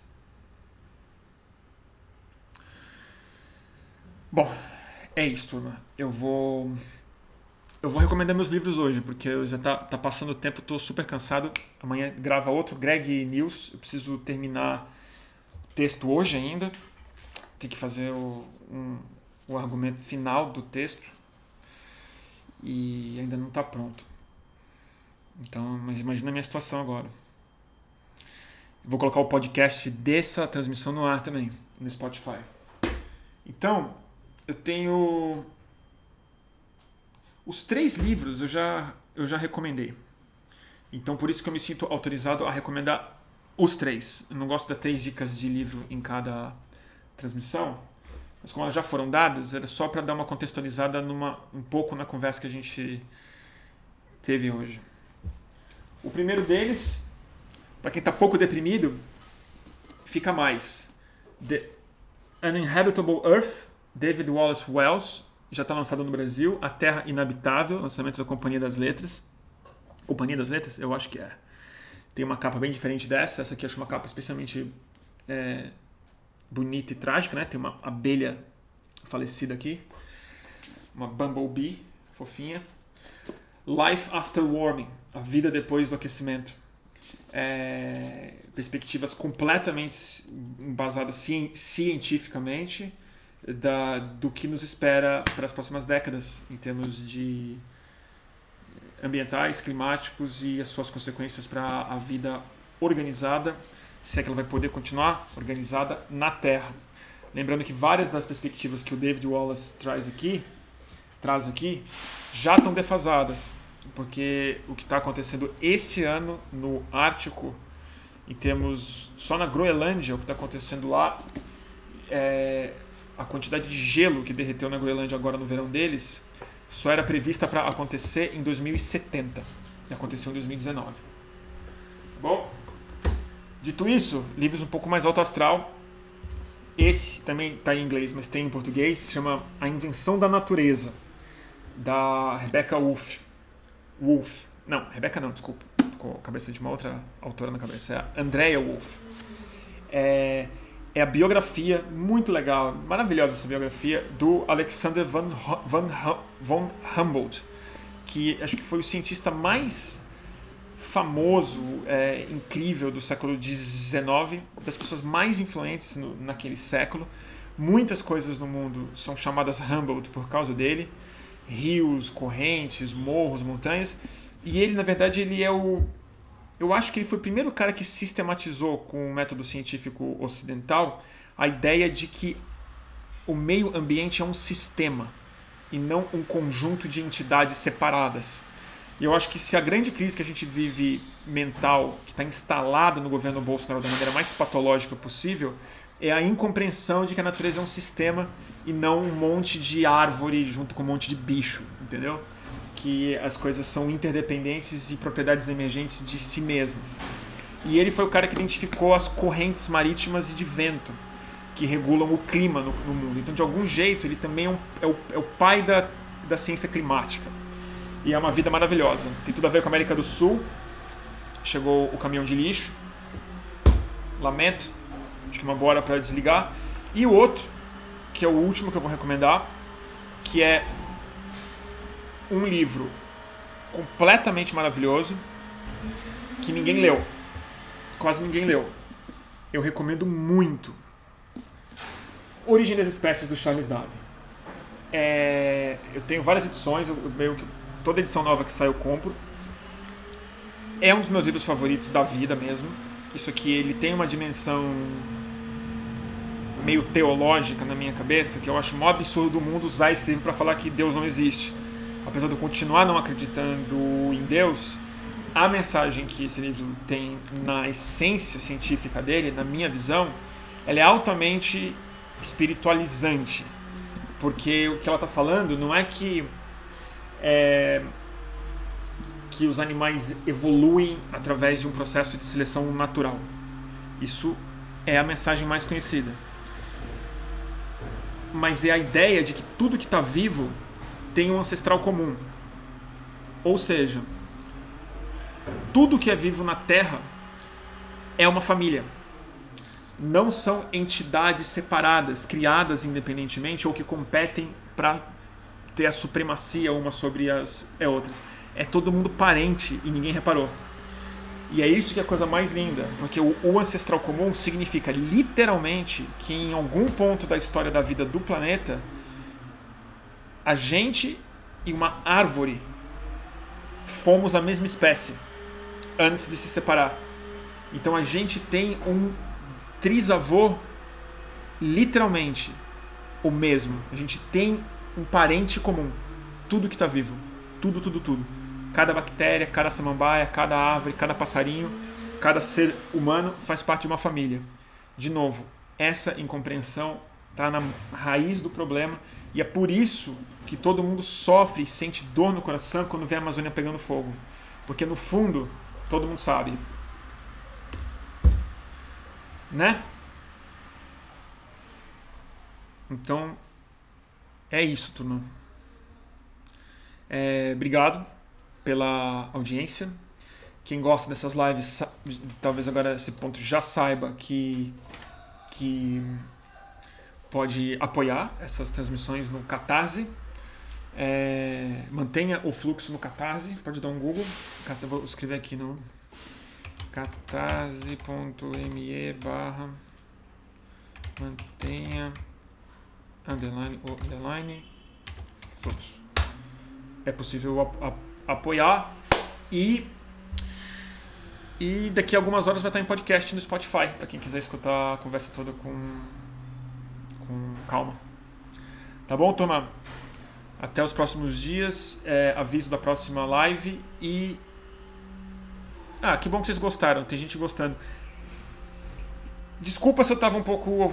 Bom, é isso, turma. Eu vou. Eu vou recomendar meus livros hoje, porque eu já tá, tá passando o tempo, tô super cansado. Amanhã grava outro, Greg News. Eu preciso terminar o texto hoje ainda. Tem que fazer o, um, o argumento final do texto. E ainda não está pronto. Então, mas imagina a minha situação agora. Vou colocar o podcast dessa transmissão no ar também, no Spotify. Então, eu tenho. Os três livros eu já, eu já recomendei. Então, por isso que eu me sinto autorizado a recomendar os três. Eu não gosto de dar três dicas de livro em cada transmissão, mas como elas já foram dadas, era só para dar uma contextualizada numa, um pouco na conversa que a gente teve hoje. O primeiro deles para quem está pouco deprimido, fica mais. The Uninhabitable Earth, David Wallace Wells, já está lançado no Brasil. A Terra Inabitável, lançamento da Companhia das Letras. Companhia das Letras? Eu acho que é. Tem uma capa bem diferente dessa. Essa aqui acho uma capa especialmente é, bonita e trágica, né? Tem uma abelha falecida aqui. Uma bumblebee fofinha. Life After Warming, a vida depois do aquecimento é, perspectivas completamente embasadas cientificamente da, do que nos espera para as próximas décadas em termos de ambientais, climáticos e as suas consequências para a vida organizada, se é que ela vai poder continuar organizada na Terra. Lembrando que várias das perspectivas que o David Wallace traz aqui, traz aqui, já estão defasadas porque o que está acontecendo esse ano no Ártico, em termos só na Groenlândia, o que está acontecendo lá, é, a quantidade de gelo que derreteu na Groenlândia agora no verão deles, só era prevista para acontecer em 2070 e aconteceu em 2019. Bom, dito isso, livros um pouco mais alto astral. Esse também está em inglês, mas tem em português, se chama A Invenção da Natureza, da Rebecca Wolff. Wolf. Não, Rebecca não, desculpa. Com a cabeça de uma outra autora na cabeça. É a Andrea Wolf. É, é a biografia muito legal, maravilhosa essa biografia, do Alexander van, van, von Humboldt, que acho que foi o cientista mais famoso, é, incrível do século XIX, das pessoas mais influentes no, naquele século. Muitas coisas no mundo são chamadas Humboldt por causa dele rios, correntes, morros, montanhas. E ele, na verdade, ele é o. Eu acho que ele foi o primeiro cara que sistematizou com o método científico ocidental a ideia de que o meio ambiente é um sistema e não um conjunto de entidades separadas. E eu acho que se a grande crise que a gente vive mental, que está instalada no governo Bolsonaro da maneira mais patológica possível, é a incompreensão de que a natureza é um sistema e não um monte de árvore junto com um monte de bicho, entendeu? Que as coisas são interdependentes e propriedades emergentes de si mesmas. E ele foi o cara que identificou as correntes marítimas e de vento que regulam o clima no, no mundo. Então, de algum jeito, ele também é, um, é, o, é o pai da, da ciência climática. E é uma vida maravilhosa. Tem tudo a ver com a América do Sul. Chegou o caminhão de lixo. Lamento. Acho que é uma boa hora para desligar. E o outro que é o último que eu vou recomendar, que é um livro completamente maravilhoso que ninguém leu. Quase ninguém leu. Eu recomendo muito. Origem das Espécies do Charles Darwin. É, eu tenho várias edições, eu, meio que toda edição nova que sai eu compro. É um dos meus livros favoritos da vida mesmo. Isso aqui ele tem uma dimensão meio teológica na minha cabeça, que eu acho mó absurdo do mundo usar esse livro para falar que Deus não existe. Apesar de eu continuar não acreditando em Deus, a mensagem que esse livro tem na essência científica dele, na minha visão, ela é altamente espiritualizante. Porque o que ela está falando não é que é, que os animais evoluem através de um processo de seleção natural. Isso é a mensagem mais conhecida. Mas é a ideia de que tudo que está vivo tem um ancestral comum. Ou seja, tudo que é vivo na Terra é uma família. Não são entidades separadas, criadas independentemente ou que competem para ter a supremacia uma sobre as é outras. É todo mundo parente e ninguém reparou. E é isso que é a coisa mais linda, porque o, o ancestral comum significa literalmente que em algum ponto da história da vida do planeta, a gente e uma árvore fomos a mesma espécie antes de se separar. Então a gente tem um trisavô literalmente o mesmo. A gente tem um parente comum. Tudo que está vivo. Tudo, tudo, tudo. Cada bactéria, cada samambaia, cada árvore, cada passarinho, cada ser humano faz parte de uma família. De novo, essa incompreensão está na raiz do problema e é por isso que todo mundo sofre e sente dor no coração quando vê a Amazônia pegando fogo. Porque no fundo, todo mundo sabe. Né? Então, é isso, turma. É, obrigado pela audiência. Quem gosta dessas lives, talvez agora esse ponto já saiba que, que pode apoiar essas transmissões no Catarse. É, mantenha o fluxo no Catarse, pode dar um Google. Vou escrever aqui no catarse.me barra mantenha underline, underline fluxo. É possível ap apoiar e e daqui a algumas horas vai estar em podcast no Spotify para quem quiser escutar a conversa toda com calma. Tá bom, turma? Até os próximos dias. É, aviso da próxima live e. Ah, que bom que vocês gostaram. Tem gente gostando. Desculpa se eu tava um pouco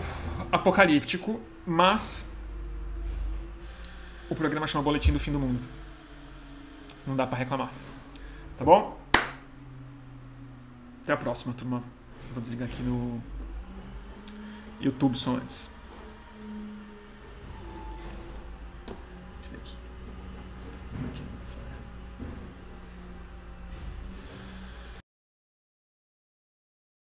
apocalíptico, mas o programa chama Boletim do Fim do Mundo. Não dá para reclamar. Tá bom? Até a próxima, turma. Vou desligar aqui no YouTube só antes.